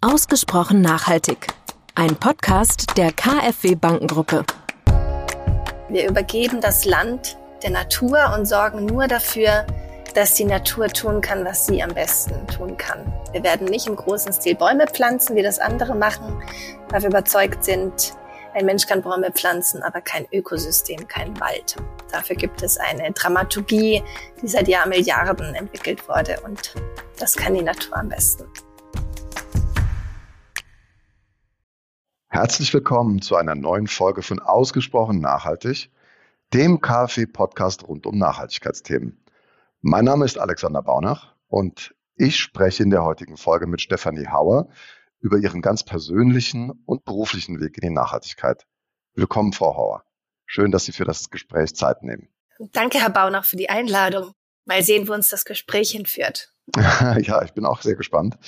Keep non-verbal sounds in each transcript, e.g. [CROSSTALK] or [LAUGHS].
Ausgesprochen nachhaltig. Ein Podcast der KfW Bankengruppe. Wir übergeben das Land der Natur und sorgen nur dafür, dass die Natur tun kann, was sie am besten tun kann. Wir werden nicht im großen Stil Bäume pflanzen, wie das andere machen, weil wir überzeugt sind, ein Mensch kann Bäume pflanzen, aber kein Ökosystem, kein Wald. Dafür gibt es eine Dramaturgie, die seit Jahrmilliarden entwickelt wurde und das kann die Natur am besten. Herzlich willkommen zu einer neuen Folge von Ausgesprochen Nachhaltig, dem KfW-Podcast rund um Nachhaltigkeitsthemen. Mein Name ist Alexander Baunach und ich spreche in der heutigen Folge mit Stefanie Hauer über ihren ganz persönlichen und beruflichen Weg in die Nachhaltigkeit. Willkommen, Frau Hauer. Schön, dass Sie für das Gespräch Zeit nehmen. Danke, Herr Baunach, für die Einladung. Mal sehen, wo uns das Gespräch hinführt. [LAUGHS] ja, ich bin auch sehr gespannt.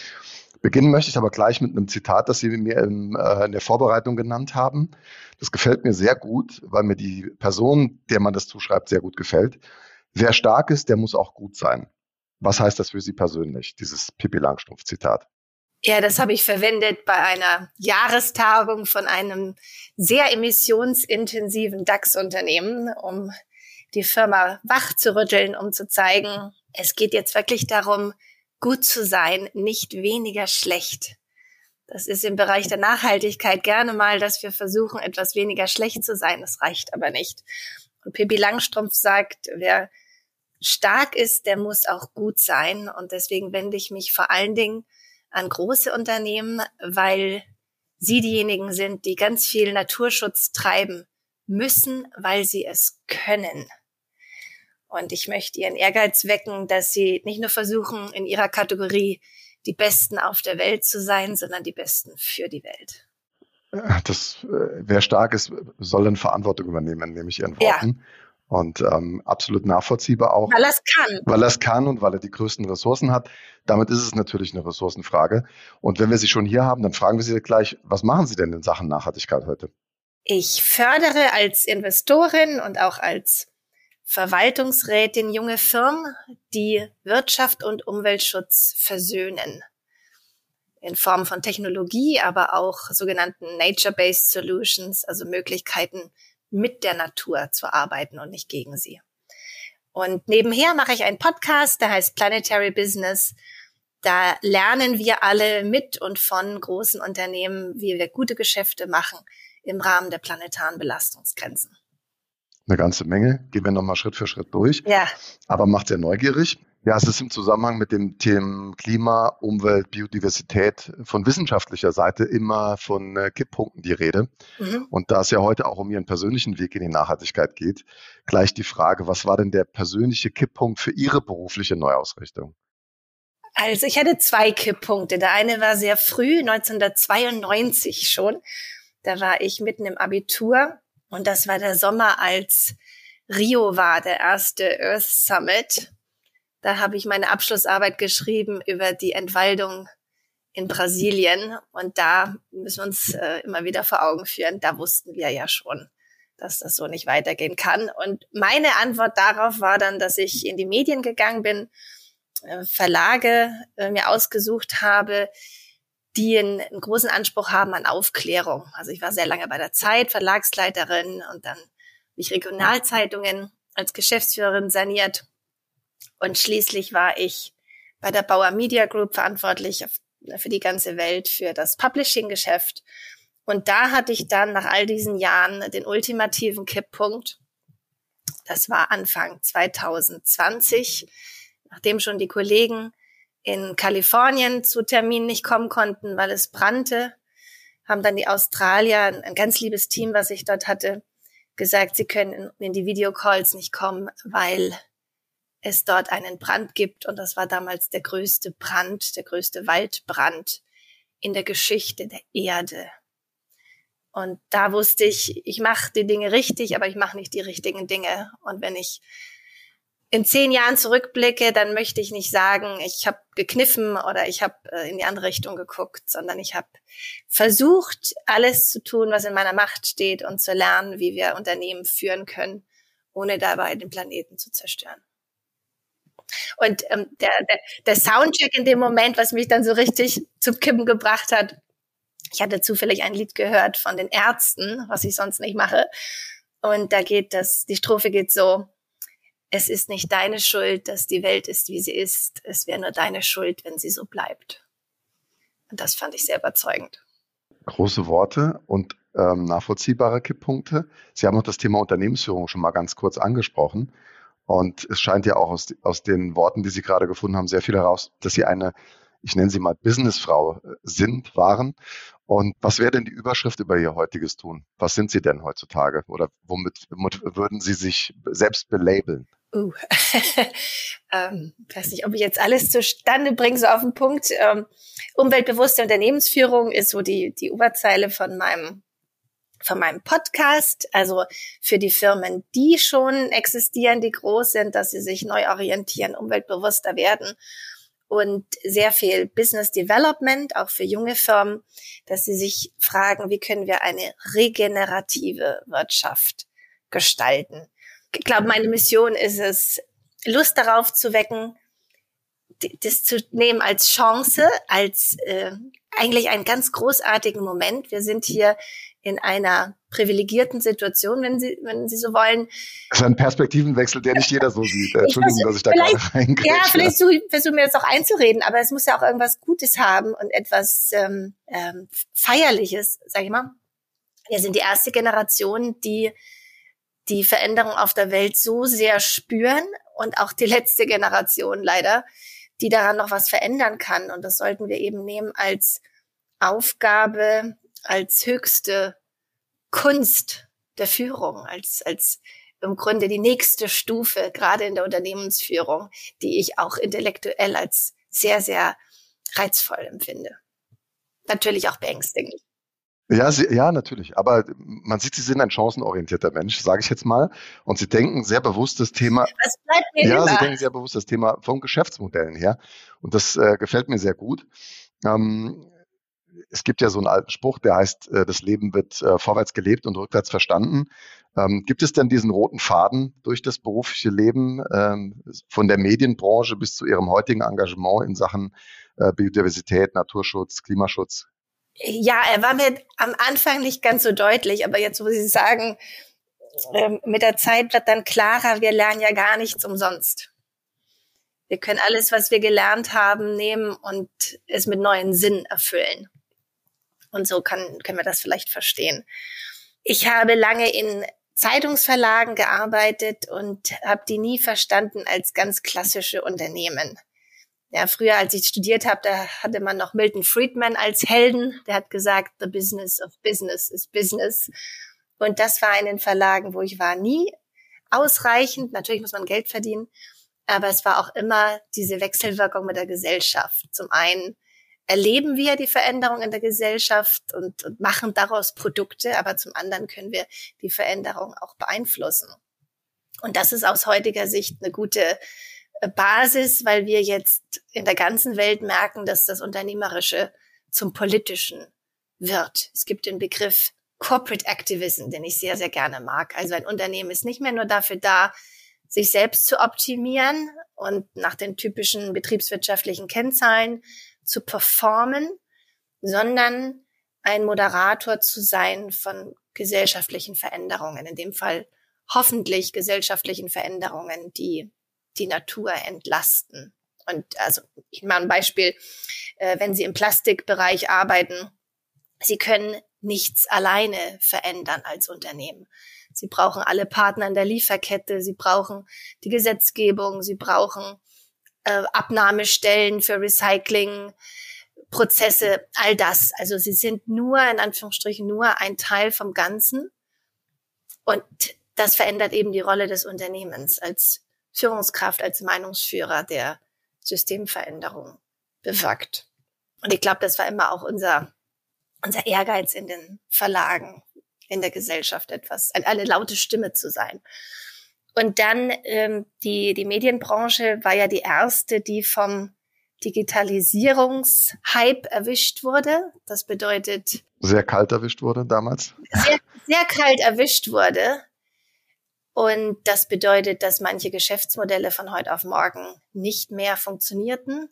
Beginnen möchte ich aber gleich mit einem Zitat, das Sie mir in, äh, in der Vorbereitung genannt haben. Das gefällt mir sehr gut, weil mir die Person, der man das zuschreibt, sehr gut gefällt. Wer stark ist, der muss auch gut sein. Was heißt das für Sie persönlich, dieses Pippi Langstrumpf-Zitat? Ja, das habe ich verwendet bei einer Jahrestagung von einem sehr emissionsintensiven DAX-Unternehmen, um die Firma wach zu rütteln, um zu zeigen, es geht jetzt wirklich darum, gut zu sein, nicht weniger schlecht. Das ist im Bereich der Nachhaltigkeit gerne mal, dass wir versuchen, etwas weniger schlecht zu sein. Das reicht aber nicht. Und Pippi Langstrumpf sagt, wer stark ist, der muss auch gut sein. Und deswegen wende ich mich vor allen Dingen an große Unternehmen, weil sie diejenigen sind, die ganz viel Naturschutz treiben müssen, weil sie es können. Und ich möchte ihren Ehrgeiz wecken, dass sie nicht nur versuchen, in ihrer Kategorie die Besten auf der Welt zu sein, sondern die Besten für die Welt. Das, äh, wer stark ist, soll dann Verantwortung übernehmen, nehme ich Ihren Worten. Ja. Und ähm, absolut nachvollziehbar auch. Weil er es kann. Weil er es kann und weil er die größten Ressourcen hat. Damit ist es natürlich eine Ressourcenfrage. Und wenn wir Sie schon hier haben, dann fragen wir Sie gleich, was machen Sie denn in Sachen Nachhaltigkeit heute? Ich fördere als Investorin und auch als Verwaltungsrätin junge Firmen, die Wirtschaft und Umweltschutz versöhnen. In Form von Technologie, aber auch sogenannten Nature-Based Solutions, also Möglichkeiten, mit der Natur zu arbeiten und nicht gegen sie. Und nebenher mache ich einen Podcast, der heißt Planetary Business. Da lernen wir alle mit und von großen Unternehmen, wie wir gute Geschäfte machen im Rahmen der planetaren Belastungsgrenzen eine ganze Menge. Gehen wir nochmal Schritt für Schritt durch. Ja. Aber macht sehr neugierig. Ja, es ist im Zusammenhang mit dem Thema Klima, Umwelt, Biodiversität von wissenschaftlicher Seite immer von äh, Kipppunkten die Rede. Mhm. Und da es ja heute auch um Ihren persönlichen Weg in die Nachhaltigkeit geht, gleich die Frage, was war denn der persönliche Kipppunkt für Ihre berufliche Neuausrichtung? Also ich hatte zwei Kipppunkte. Der eine war sehr früh, 1992 schon. Da war ich mitten im Abitur und das war der Sommer, als Rio war, der erste Earth Summit. Da habe ich meine Abschlussarbeit geschrieben über die Entwaldung in Brasilien. Und da müssen wir uns äh, immer wieder vor Augen führen, da wussten wir ja schon, dass das so nicht weitergehen kann. Und meine Antwort darauf war dann, dass ich in die Medien gegangen bin, äh, Verlage äh, mir ausgesucht habe, die einen, einen großen Anspruch haben an Aufklärung. Also ich war sehr lange bei der Zeit, Verlagsleiterin und dann habe ich Regionalzeitungen als Geschäftsführerin saniert. Und schließlich war ich bei der Bauer Media Group verantwortlich für die ganze Welt, für das Publishing-Geschäft. Und da hatte ich dann nach all diesen Jahren den ultimativen Kipppunkt. Das war Anfang 2020, nachdem schon die Kollegen in Kalifornien zu Terminen nicht kommen konnten, weil es brannte, haben dann die Australier, ein ganz liebes Team, was ich dort hatte, gesagt, sie können in die Videocalls nicht kommen, weil es dort einen Brand gibt. Und das war damals der größte Brand, der größte Waldbrand in der Geschichte der Erde. Und da wusste ich, ich mache die Dinge richtig, aber ich mache nicht die richtigen Dinge. Und wenn ich in zehn Jahren zurückblicke, dann möchte ich nicht sagen, ich habe gekniffen oder ich habe äh, in die andere Richtung geguckt, sondern ich habe versucht, alles zu tun, was in meiner Macht steht und zu lernen, wie wir Unternehmen führen können, ohne dabei den Planeten zu zerstören. Und ähm, der, der, der Soundcheck in dem Moment, was mich dann so richtig [LAUGHS] zum Kippen gebracht hat, ich hatte zufällig ein Lied gehört von den Ärzten, was ich sonst nicht mache. Und da geht das, die Strophe geht so, es ist nicht deine Schuld, dass die Welt ist, wie sie ist. Es wäre nur deine Schuld, wenn sie so bleibt. Und das fand ich sehr überzeugend. Große Worte und ähm, nachvollziehbare Kipppunkte. Sie haben auch das Thema Unternehmensführung schon mal ganz kurz angesprochen. Und es scheint ja auch aus, aus den Worten, die Sie gerade gefunden haben, sehr viel heraus, dass Sie eine, ich nenne sie mal Businessfrau äh, sind, waren. Und was wäre denn die Überschrift über Ihr heutiges Tun? Was sind Sie denn heutzutage? Oder womit, womit würden Sie sich selbst belabeln? Uh, [LAUGHS] ähm, weiß nicht, ob ich jetzt alles zustande bringe, so auf den Punkt. Ähm, umweltbewusste Unternehmensführung ist so die, die Oberzeile von meinem, von meinem Podcast. Also für die Firmen, die schon existieren, die groß sind, dass sie sich neu orientieren, umweltbewusster werden und sehr viel Business Development, auch für junge Firmen, dass sie sich fragen, wie können wir eine regenerative Wirtschaft gestalten ich glaube, meine Mission ist es, Lust darauf zu wecken, das zu nehmen als Chance, als äh, eigentlich einen ganz großartigen Moment. Wir sind hier in einer privilegierten Situation, wenn Sie, wenn Sie so wollen. Das ist ein Perspektivenwechsel, der nicht jeder so sieht. Entschuldigen Sie, dass ich da gerade reingehe. Ja, vielleicht versuche mir das auch einzureden, aber es muss ja auch irgendwas Gutes haben und etwas ähm, ähm, Feierliches, sage ich mal. Wir sind die erste Generation, die die Veränderung auf der Welt so sehr spüren und auch die letzte Generation leider, die daran noch was verändern kann. Und das sollten wir eben nehmen als Aufgabe, als höchste Kunst der Führung, als, als im Grunde die nächste Stufe, gerade in der Unternehmensführung, die ich auch intellektuell als sehr, sehr reizvoll empfinde. Natürlich auch beängstigend. Ja, sie, ja, natürlich. Aber man sieht, Sie sind ein chancenorientierter Mensch, sage ich jetzt mal. Und Sie denken sehr bewusst das Thema. Was bleibt mir Ja, immer? Sie denken sehr bewusst das Thema von Geschäftsmodellen her. Und das äh, gefällt mir sehr gut. Ähm, es gibt ja so einen alten Spruch, der heißt, äh, das Leben wird äh, vorwärts gelebt und rückwärts verstanden. Ähm, gibt es denn diesen roten Faden durch das berufliche Leben ähm, von der Medienbranche bis zu Ihrem heutigen Engagement in Sachen äh, Biodiversität, Naturschutz, Klimaschutz? Ja, er war mir am Anfang nicht ganz so deutlich, aber jetzt, wo Sie sagen, ähm, mit der Zeit wird dann klarer, wir lernen ja gar nichts umsonst. Wir können alles, was wir gelernt haben, nehmen und es mit neuen Sinn erfüllen. Und so kann, können wir das vielleicht verstehen. Ich habe lange in Zeitungsverlagen gearbeitet und habe die nie verstanden als ganz klassische Unternehmen. Ja, früher, als ich studiert habe, da hatte man noch Milton Friedman als Helden. Der hat gesagt, the business of business is business. Und das war in den Verlagen, wo ich war, nie ausreichend. Natürlich muss man Geld verdienen, aber es war auch immer diese Wechselwirkung mit der Gesellschaft. Zum einen erleben wir die Veränderung in der Gesellschaft und, und machen daraus Produkte, aber zum anderen können wir die Veränderung auch beeinflussen. Und das ist aus heutiger Sicht eine gute Basis, weil wir jetzt in der ganzen Welt merken, dass das Unternehmerische zum Politischen wird. Es gibt den Begriff Corporate Activism, den ich sehr, sehr gerne mag. Also ein Unternehmen ist nicht mehr nur dafür da, sich selbst zu optimieren und nach den typischen betriebswirtschaftlichen Kennzahlen zu performen, sondern ein Moderator zu sein von gesellschaftlichen Veränderungen, in dem Fall hoffentlich gesellschaftlichen Veränderungen, die die Natur entlasten. Und also, ich mache ein Beispiel, äh, wenn Sie im Plastikbereich arbeiten, Sie können nichts alleine verändern als Unternehmen. Sie brauchen alle Partner in der Lieferkette, Sie brauchen die Gesetzgebung, Sie brauchen äh, Abnahmestellen für Recycling, Prozesse, all das. Also sie sind nur, in Anführungsstrichen, nur ein Teil vom Ganzen. Und das verändert eben die Rolle des Unternehmens als Führungskraft, als Meinungsführer der Systemveränderung bewirkt. Und ich glaube, das war immer auch unser, unser Ehrgeiz in den Verlagen, in der Gesellschaft etwas, eine laute Stimme zu sein. Und dann ähm, die, die Medienbranche war ja die erste, die vom Digitalisierungshype erwischt wurde. Das bedeutet. Sehr kalt erwischt wurde damals. Sehr, sehr kalt erwischt wurde Und das bedeutet, dass manche Geschäftsmodelle von heute auf morgen nicht mehr funktionierten,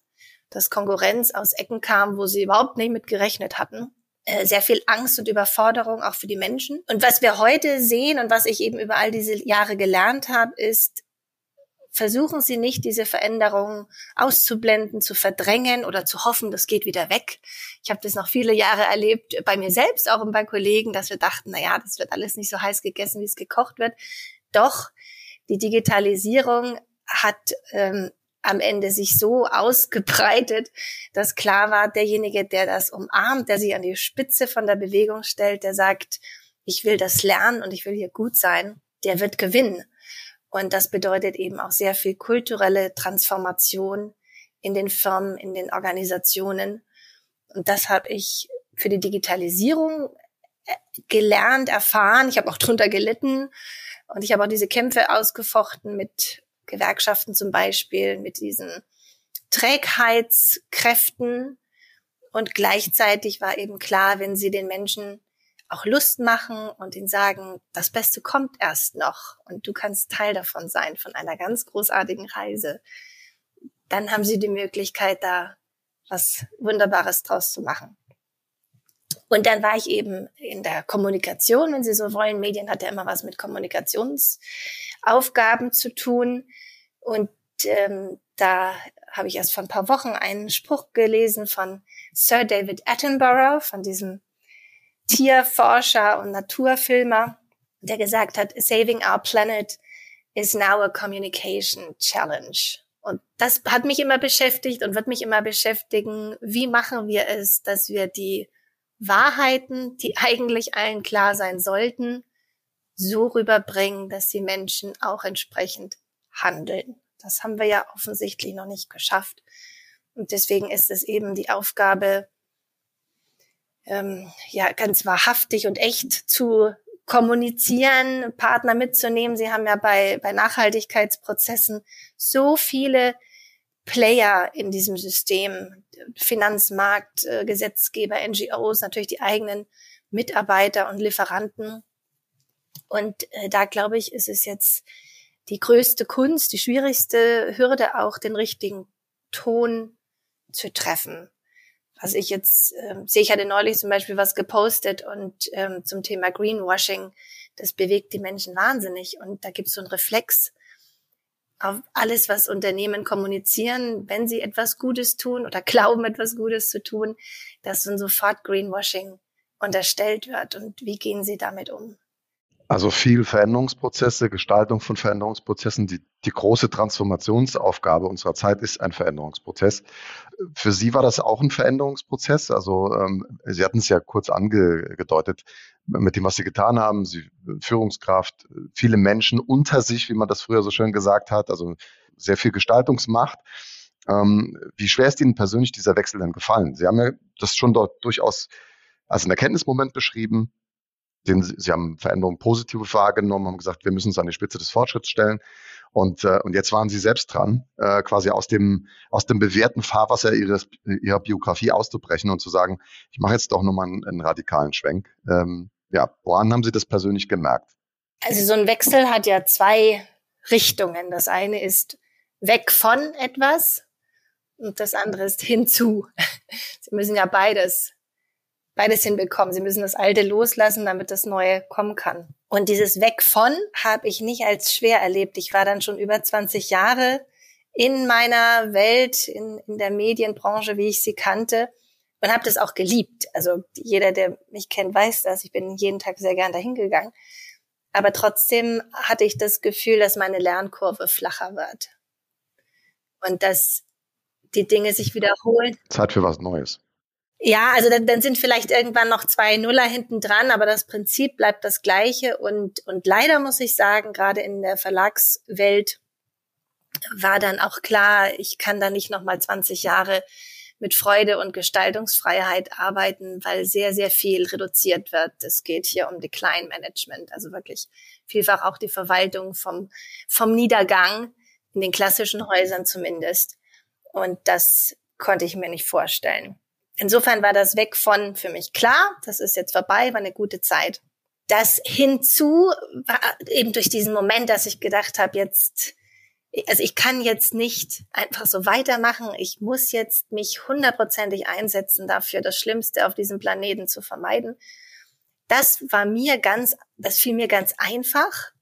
dass Konkurrenz aus Ecken kam, wo sie überhaupt nicht mit gerechnet hatten. Äh, sehr viel Angst und Überforderung auch für die Menschen. Und was wir heute sehen und was ich eben über all diese Jahre gelernt habe, ist, versuchen Sie nicht, diese Veränderungen auszublenden, zu verdrängen oder zu hoffen, das geht wieder weg. Ich habe das noch viele Jahre erlebt, bei mir selbst auch und bei Kollegen, dass wir dachten, na ja, das wird alles nicht so heiß gegessen, wie es gekocht wird. Doch die Digitalisierung hat ähm, am Ende sich so ausgebreitet, dass klar war, derjenige, der das umarmt, der sich an die Spitze von der Bewegung stellt, der sagt, ich will das lernen und ich will hier gut sein, der wird gewinnen. Und das bedeutet eben auch sehr viel kulturelle Transformation in den Firmen, in den Organisationen. Und das habe ich für die Digitalisierung äh, gelernt, erfahren. Ich habe auch drunter gelitten. Und ich habe auch diese Kämpfe ausgefochten mit Gewerkschaften zum Beispiel, mit diesen Trägheitskräften. Und gleichzeitig war eben klar, wenn sie den Menschen auch Lust machen und ihnen sagen, das Beste kommt erst noch und du kannst Teil davon sein, von einer ganz großartigen Reise, dann haben sie die Möglichkeit, da was Wunderbares draus zu machen. Und dann war ich eben in der Kommunikation, wenn Sie so wollen. Medien hat ja immer was mit Kommunikationsaufgaben zu tun. Und ähm, da habe ich erst vor ein paar Wochen einen Spruch gelesen von Sir David Attenborough, von diesem Tierforscher und Naturfilmer, der gesagt hat, Saving Our Planet is now a communication challenge. Und das hat mich immer beschäftigt und wird mich immer beschäftigen. Wie machen wir es, dass wir die Wahrheiten, die [LAUGHS] eigentlich allen klar sein sollten, so rüberbringen, dass die Menschen auch entsprechend handeln. Das haben wir ja offensichtlich noch nicht geschafft. Und deswegen ist es eben die Aufgabe, ähm, ja, ganz wahrhaftig und echt zu kommunizieren, Partner mitzunehmen. Sie haben ja bei, bei Nachhaltigkeitsprozessen so viele Player in diesem System, Finanzmarkt, äh, Gesetzgeber, NGOs, natürlich die eigenen Mitarbeiter und Lieferanten. Und äh, da glaube ich, ist es jetzt die größte Kunst, die schwierigste Hürde auch, den richtigen Ton zu treffen was ich jetzt ähm, sehe, ich hatte neulich zum Beispiel was gepostet und ähm, zum Thema Greenwashing, das bewegt die Menschen wahnsinnig und da gibt es so einen Reflex auf alles, was Unternehmen kommunizieren, wenn sie etwas Gutes tun oder glauben, etwas Gutes zu tun, dass dann sofort Greenwashing unterstellt wird und wie gehen sie damit um? Also viel Veränderungsprozesse, Gestaltung von Veränderungsprozessen. Die, die große Transformationsaufgabe unserer Zeit ist ein Veränderungsprozess. Für Sie war das auch ein Veränderungsprozess? Also ähm, Sie hatten es ja kurz angedeutet mit dem, was Sie getan haben. Sie Führungskraft, viele Menschen unter sich, wie man das früher so schön gesagt hat. Also sehr viel Gestaltungsmacht. Ähm, wie schwer ist Ihnen persönlich dieser Wechsel denn gefallen? Sie haben ja das schon dort durchaus als ein Erkenntnismoment beschrieben den, sie haben Veränderungen positive wahrgenommen, haben gesagt, wir müssen uns an die Spitze des Fortschritts stellen. Und, äh, und jetzt waren sie selbst dran, äh, quasi aus dem, aus dem bewährten Fahrwasser ihres, ihrer Biografie auszubrechen und zu sagen, ich mache jetzt doch nochmal einen, einen radikalen Schwenk. Ähm, ja, woran haben Sie das persönlich gemerkt? Also so ein Wechsel hat ja zwei Richtungen. Das eine ist weg von etwas und das andere ist hinzu. [LAUGHS] Sie müssen ja beides beides hinbekommen. Sie müssen das Alte loslassen, damit das Neue kommen kann. Und dieses Weg von habe ich nicht als schwer erlebt. Ich war dann schon über 20 Jahre in meiner Welt, in, in der Medienbranche, wie ich sie kannte und habe das auch geliebt. Also jeder, der mich kennt, weiß das. Ich bin jeden Tag sehr gern dahin gegangen. Aber trotzdem hatte ich das Gefühl, dass meine Lernkurve flacher wird. Und dass die Dinge sich wiederholen. Zeit für was Neues. Ja, also dann, dann sind vielleicht irgendwann noch zwei Nuller hinten dran, aber das Prinzip bleibt das gleiche. Und, und leider muss ich sagen, gerade in der Verlagswelt war dann auch klar, ich kann da nicht noch mal 20 Jahre mit Freude und Gestaltungsfreiheit arbeiten, weil sehr, sehr viel reduziert wird. Es geht hier um Decline Management, also wirklich vielfach auch die Verwaltung vom, vom Niedergang, in den klassischen Häusern zumindest. Und das konnte ich mir nicht vorstellen. Insofern war das weg von für mich klar, das ist jetzt vorbei, war eine gute Zeit. das hinzu war eben durch diesen Moment, dass ich gedacht habe, jetzt, also ich kann jetzt nicht einfach so weitermachen. Ich muss jetzt mich hundertprozentig einsetzen dafür, das Schlimmste auf diesem Planeten zu vermeiden. Das war mir ganz, das fiel mir ganz einfach.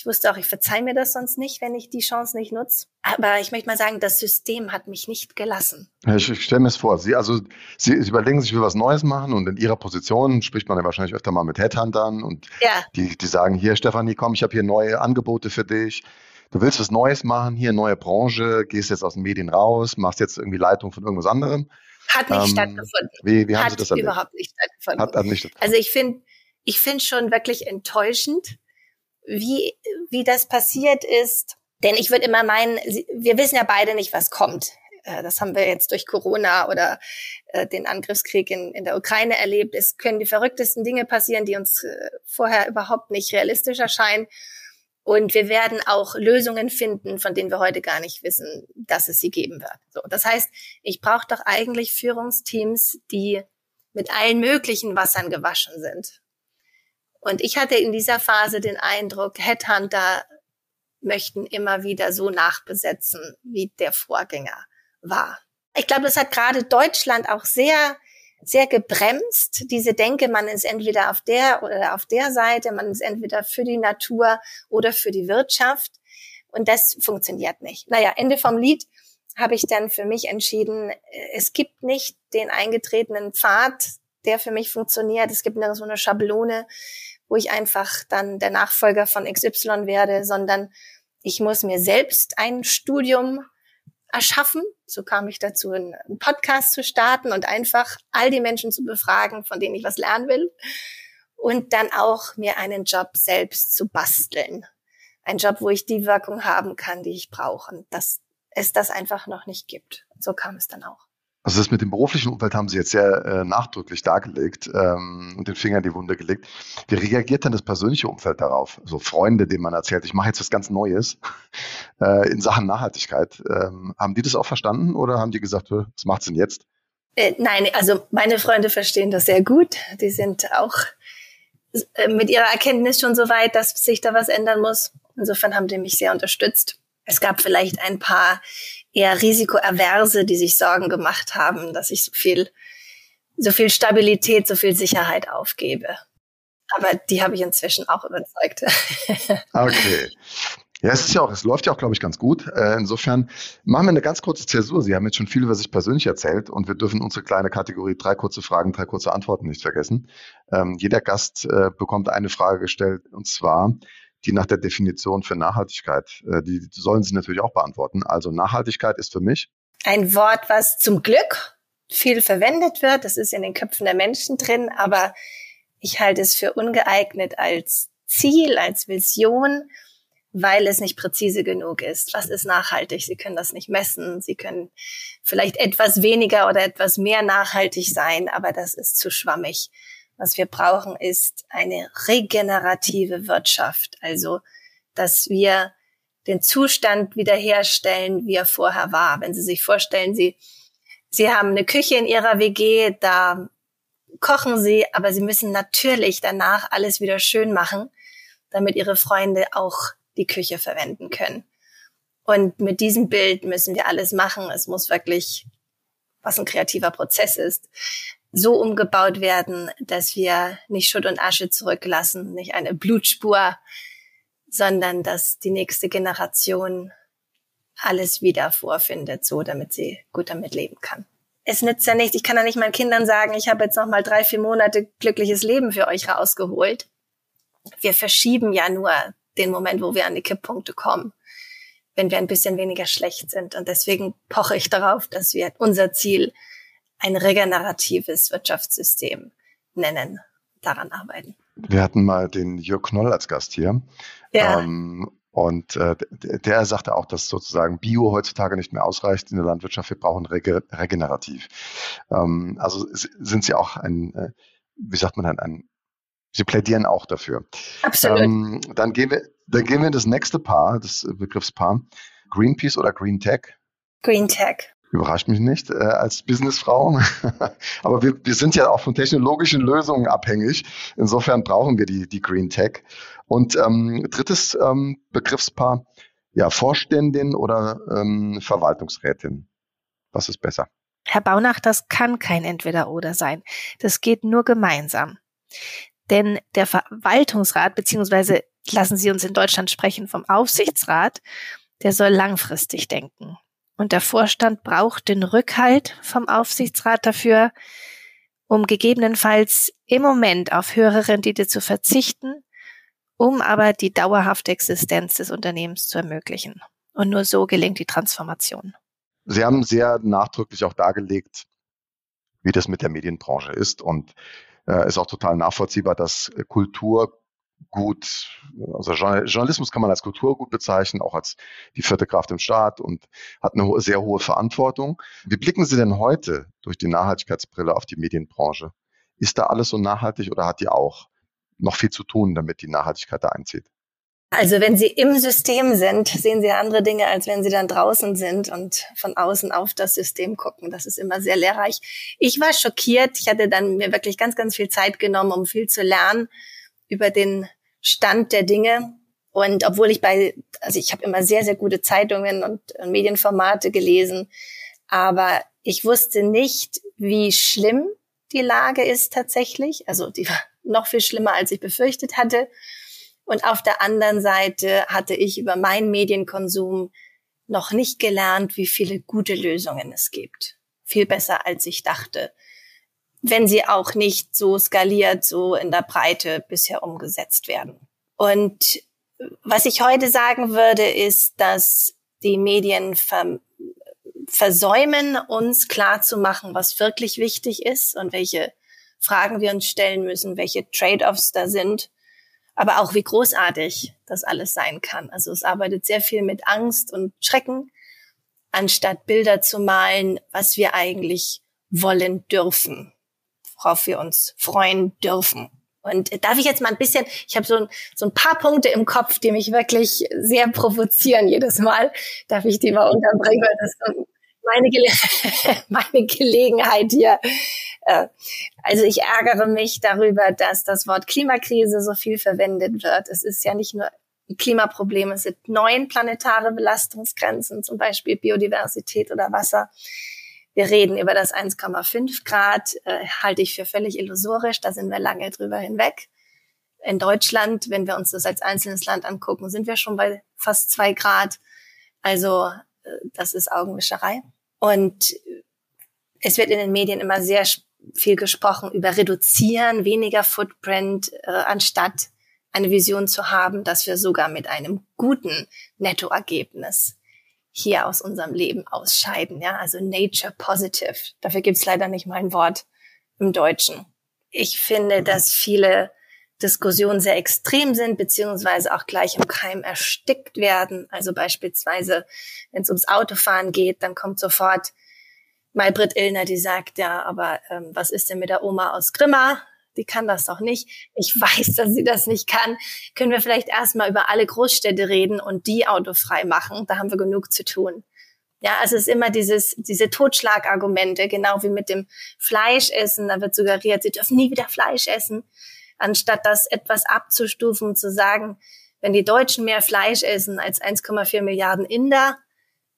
Ich wusste auch, ich verzeih mir das sonst nicht, wenn ich die Chance nicht nutze. Aber ich möchte mal sagen, das System hat mich nicht gelassen. Ich, ich stelle mir es vor. Sie, also, Sie, Sie überlegen sich, ich will was Neues machen und in Ihrer Position spricht man ja wahrscheinlich öfter mal mit Headhuntern und ja. die, die sagen, hier Stefanie, komm, ich habe hier neue Angebote für dich. Du willst was Neues machen, hier neue Branche, gehst jetzt aus den Medien raus, machst jetzt irgendwie Leitung von irgendwas anderem. Hat nicht ähm, stattgefunden. Wie, wie haben hat Sie das erlebt? überhaupt nicht stattgefunden. Hat, hat nicht also ich finde ich finde schon wirklich enttäuschend, wie, wie das passiert ist. Denn ich würde immer meinen, wir wissen ja beide nicht, was kommt. Äh, das haben wir jetzt durch Corona oder äh, den Angriffskrieg in, in der Ukraine erlebt. Es können die verrücktesten Dinge passieren, die uns äh, vorher überhaupt nicht realistisch erscheinen. Und wir werden auch Lösungen finden, von denen wir heute gar nicht wissen, dass es sie geben wird. So, das heißt, ich brauche doch eigentlich Führungsteams, die mit allen möglichen Wassern gewaschen sind. Und ich hatte in dieser Phase den Eindruck, Headhunter möchten immer wieder so nachbesetzen, wie der Vorgänger war. Ich glaube, das hat gerade Deutschland auch sehr, sehr gebremst. Diese Denke, man ist entweder auf der oder auf der Seite, man ist entweder für die Natur oder für die Wirtschaft. Und das funktioniert nicht. Naja, Ende vom Lied habe ich dann für mich entschieden, es gibt nicht den eingetretenen Pfad, der für mich funktioniert. Es gibt so eine Schablone, wo ich einfach dann der Nachfolger von XY werde, sondern ich muss mir selbst ein Studium erschaffen. So kam ich dazu, einen Podcast zu starten und einfach all die Menschen zu befragen, von denen ich was lernen will. Und dann auch mir einen Job selbst zu basteln. Ein Job, wo ich die Wirkung haben kann, die ich brauche. Und dass es das einfach noch nicht gibt. So kam es dann auch. Also das mit dem beruflichen Umfeld haben Sie jetzt sehr äh, nachdrücklich dargelegt ähm, und den Finger in die Wunde gelegt. Wie reagiert denn das persönliche Umfeld darauf? So Freunde, denen man erzählt, ich mache jetzt was ganz Neues [LAUGHS] äh, in Sachen Nachhaltigkeit. Ähm, haben die das auch verstanden oder haben die gesagt, was macht's denn jetzt? Äh, nein, also meine Freunde verstehen das sehr gut. Die sind auch äh, mit ihrer Erkenntnis schon so weit, dass sich da was ändern muss. Insofern haben die mich sehr unterstützt. Es gab vielleicht ein paar eher Risikoaverse, die sich Sorgen gemacht haben, dass ich so viel, so viel Stabilität, so viel Sicherheit aufgebe. Aber die habe ich inzwischen auch überzeugt. [LAUGHS] okay. Ja, es ist ja auch, es läuft ja auch, glaube ich, ganz gut. Äh, insofern machen wir eine ganz kurze Zäsur. Sie haben jetzt schon viel über sich persönlich erzählt und wir dürfen unsere kleine Kategorie drei kurze Fragen, drei kurze Antworten nicht vergessen. Ähm, jeder Gast äh, bekommt eine Frage gestellt und zwar, die nach der Definition für Nachhaltigkeit, äh, die sollen Sie natürlich auch beantworten. Also Nachhaltigkeit ist für mich ein Wort, was zum Glück viel verwendet wird. Das ist in den Köpfen der Menschen drin, aber ich halte es für ungeeignet als Ziel, als Vision, weil es nicht präzise genug ist. Was ist nachhaltig? Sie können das nicht messen. Sie können vielleicht etwas weniger oder etwas mehr nachhaltig sein, aber das ist zu schwammig. Was wir brauchen, ist eine regenerative Wirtschaft. Also, dass wir den Zustand wiederherstellen, wie er vorher war. Wenn Sie sich vorstellen, Sie, Sie haben eine Küche in Ihrer WG, da kochen Sie, aber Sie müssen natürlich danach alles wieder schön machen, damit Ihre Freunde auch die Küche verwenden können. Und mit diesem Bild müssen wir alles machen. Es muss wirklich, was ein kreativer Prozess ist, so umgebaut werden, dass wir nicht Schutt und Asche zurücklassen, nicht eine Blutspur, sondern dass die nächste Generation alles wieder vorfindet, so damit sie gut damit leben kann. Es nützt ja nichts. Ich kann ja nicht meinen Kindern sagen, ich habe jetzt noch mal drei, vier Monate glückliches Leben für euch rausgeholt. Wir verschieben ja nur den Moment, wo wir an die Kipppunkte kommen, wenn wir ein bisschen weniger schlecht sind. Und deswegen poche ich darauf, dass wir unser Ziel ein regeneratives Wirtschaftssystem nennen, daran arbeiten. Wir hatten mal den Jörg Knoll als Gast hier. Ja. Ähm, und äh, der sagte auch, dass sozusagen Bio heutzutage nicht mehr ausreicht in der Landwirtschaft. Wir brauchen rege regenerativ. Ähm, also sind Sie auch ein, äh, wie sagt man dann, ein, Sie plädieren auch dafür. Absolut. Ähm, dann gehen wir, dann gehen wir in das nächste Paar, das Begriffspaar. Greenpeace oder Green Tech? Green Tech. Überrascht mich nicht äh, als Businessfrau. [LAUGHS] Aber wir, wir sind ja auch von technologischen Lösungen abhängig. Insofern brauchen wir die, die Green Tech. Und ähm, drittes ähm, Begriffspaar, ja, Vorständin oder ähm, Verwaltungsrätin. Was ist besser? Herr Baunach, das kann kein Entweder-Oder sein. Das geht nur gemeinsam. Denn der Verwaltungsrat, beziehungsweise lassen Sie uns in Deutschland sprechen vom Aufsichtsrat, der soll langfristig denken. Und der Vorstand braucht den Rückhalt vom Aufsichtsrat dafür, um gegebenenfalls im Moment auf höhere Rendite zu verzichten, um aber die dauerhafte Existenz des Unternehmens zu ermöglichen. Und nur so gelingt die Transformation. Sie haben sehr nachdrücklich auch dargelegt, wie das mit der Medienbranche ist und äh, ist auch total nachvollziehbar, dass Kultur gut, also Journalismus kann man als Kulturgut bezeichnen, auch als die vierte Kraft im Staat und hat eine sehr hohe Verantwortung. Wie blicken Sie denn heute durch die Nachhaltigkeitsbrille auf die Medienbranche? Ist da alles so nachhaltig oder hat die auch noch viel zu tun, damit die Nachhaltigkeit da einzieht? Also wenn Sie im System sind, sehen Sie andere Dinge, als wenn Sie dann draußen sind und von außen auf das System gucken. Das ist immer sehr lehrreich. Ich war schockiert. Ich hatte dann mir wirklich ganz, ganz viel Zeit genommen, um viel zu lernen über den Stand der Dinge. Und obwohl ich bei, also ich habe immer sehr, sehr gute Zeitungen und, Medienformate gelesen, aber ich wusste nicht, wie schlimm die Lage ist tatsächlich. Also die war noch viel schlimmer, als ich befürchtet hatte. Und auf der anderen Seite hatte ich über meinen Medienkonsum noch nicht gelernt, wie viele gute Lösungen es gibt. Viel besser, als ich dachte wenn sie auch nicht so skaliert, so in der Breite bisher umgesetzt werden. Und was ich heute sagen würde, ist, dass die Medien ver versäumen, uns klar zu machen, was wirklich wichtig ist und welche Fragen wir uns stellen müssen, welche Trade-offs da sind, aber auch wie großartig das alles sein kann. Also es arbeitet sehr viel mit Angst und Schrecken, anstatt Bilder zu malen, was wir eigentlich wollen dürfen worauf wir uns freuen dürfen. Und darf ich jetzt mal ein bisschen, ich habe so ein, so ein paar Punkte im Kopf, die mich wirklich sehr provozieren jedes Mal. Darf ich die mal unterbringen? Das ist meine, Gele [LAUGHS] meine Gelegenheit hier. Äh, also ich ärgere mich darüber, dass das Wort Klimakrise so viel verwendet wird. Es ist ja nicht nur ein Klimaproblem, es sind neun planetare Belastungsgrenzen, zum Beispiel Biodiversität oder Wasser. Wir reden über das 1,5 Grad, äh, halte ich für völlig illusorisch. Da sind wir lange drüber hinweg. In Deutschland, wenn wir uns das als einzelnes Land angucken, sind wir schon bei fast zwei Grad. Also äh, das ist Augenwischerei. Und es wird in den Medien immer sehr viel gesprochen über reduzieren, weniger Footprint, äh, anstatt eine Vision zu haben, dass wir sogar mit einem guten Nettoergebnis hier aus unserem Leben ausscheiden. Ja, also Nature Positive. Dafür gibt's leider nicht mal ein Wort im Deutschen. Ich finde, dass viele Diskussionen sehr extrem sind, beziehungsweise auch gleich im Keim erstickt werden. Also beispielsweise, wenn es ums Autofahren geht, dann kommt sofort Maybrit Illner, die sagt, ja, aber ähm, was ist denn mit der Oma aus Grimma? Die kann das doch nicht. Ich [LAUGHS] weiß, dass sie das nicht kann. Können wir vielleicht erstmal über alle Großstädte reden und die autofrei machen? Da haben wir genug zu tun. Ja, also es ist immer dieses, diese Totschlagargumente, genau wie mit dem Fleischessen. Da wird suggeriert, sie dürfen nie wieder Fleisch essen, anstatt das etwas abzustufen und zu sagen, wenn die Deutschen mehr Fleisch essen als 1,4 Milliarden Inder,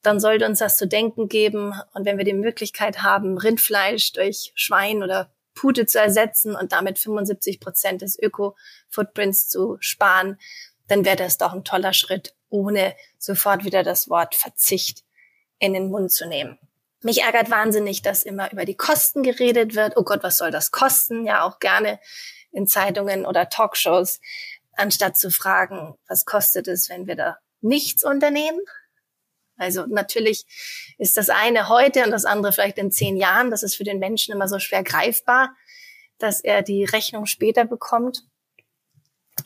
dann sollte uns das zu denken geben. Und wenn wir die Möglichkeit haben, Rindfleisch durch Schwein oder Pute zu ersetzen und damit 75 Prozent des Öko-Footprints zu sparen, dann wäre das doch ein toller Schritt, ohne sofort wieder das Wort Verzicht in den Mund zu nehmen. Mich ärgert wahnsinnig, dass immer über die Kosten geredet wird. Oh Gott, was soll das kosten? Ja, auch gerne in Zeitungen oder Talkshows, anstatt zu fragen, was kostet es, wenn wir da nichts unternehmen? Also natürlich ist das eine heute und das andere vielleicht in zehn Jahren. Das ist für den Menschen immer so schwer greifbar, dass er die Rechnung später bekommt.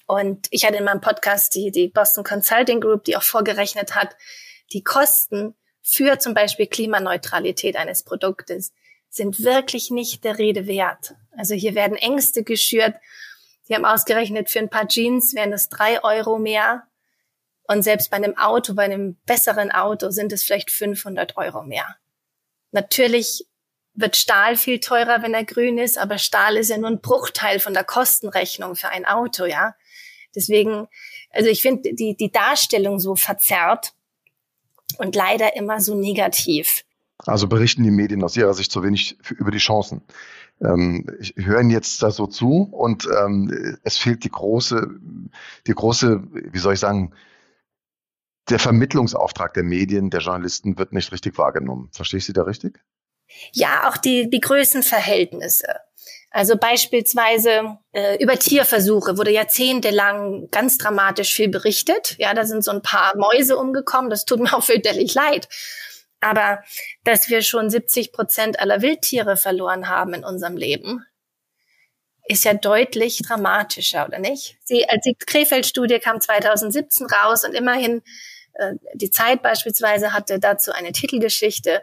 Und ich hatte in meinem Podcast die, die Boston Consulting Group, die auch vorgerechnet hat, die Kosten für zum Beispiel Klimaneutralität eines Produktes sind wirklich nicht der Rede wert. Also hier werden Ängste geschürt. Die haben ausgerechnet, für ein paar Jeans wären es drei Euro mehr und selbst bei einem Auto, bei einem besseren Auto sind es vielleicht 500 Euro mehr. Natürlich wird Stahl viel teurer, wenn er grün ist, aber Stahl ist ja nur ein Bruchteil von der Kostenrechnung für ein Auto, ja. Deswegen, also ich finde die, die Darstellung so verzerrt und leider immer so negativ. Also berichten die Medien aus Ihrer Sicht zu wenig über die Chancen. Ähm, ich höre Ihnen jetzt da so zu und ähm, es fehlt die große, die große, wie soll ich sagen, der Vermittlungsauftrag der Medien, der Journalisten wird nicht richtig wahrgenommen. Verstehe ich Sie da richtig? Ja, auch die, die Größenverhältnisse. Also beispielsweise äh, über Tierversuche wurde jahrzehntelang ganz dramatisch viel berichtet. Ja, da sind so ein paar Mäuse umgekommen. Das tut [LAUGHS] mir auch fürchterlich leid. Aber dass wir schon 70 Prozent aller Wildtiere verloren haben in unserem Leben, ist ja deutlich dramatischer, oder nicht? Sie, als die Krefeld-Studie kam 2017 raus und immerhin die Zeit beispielsweise hatte dazu eine Titelgeschichte,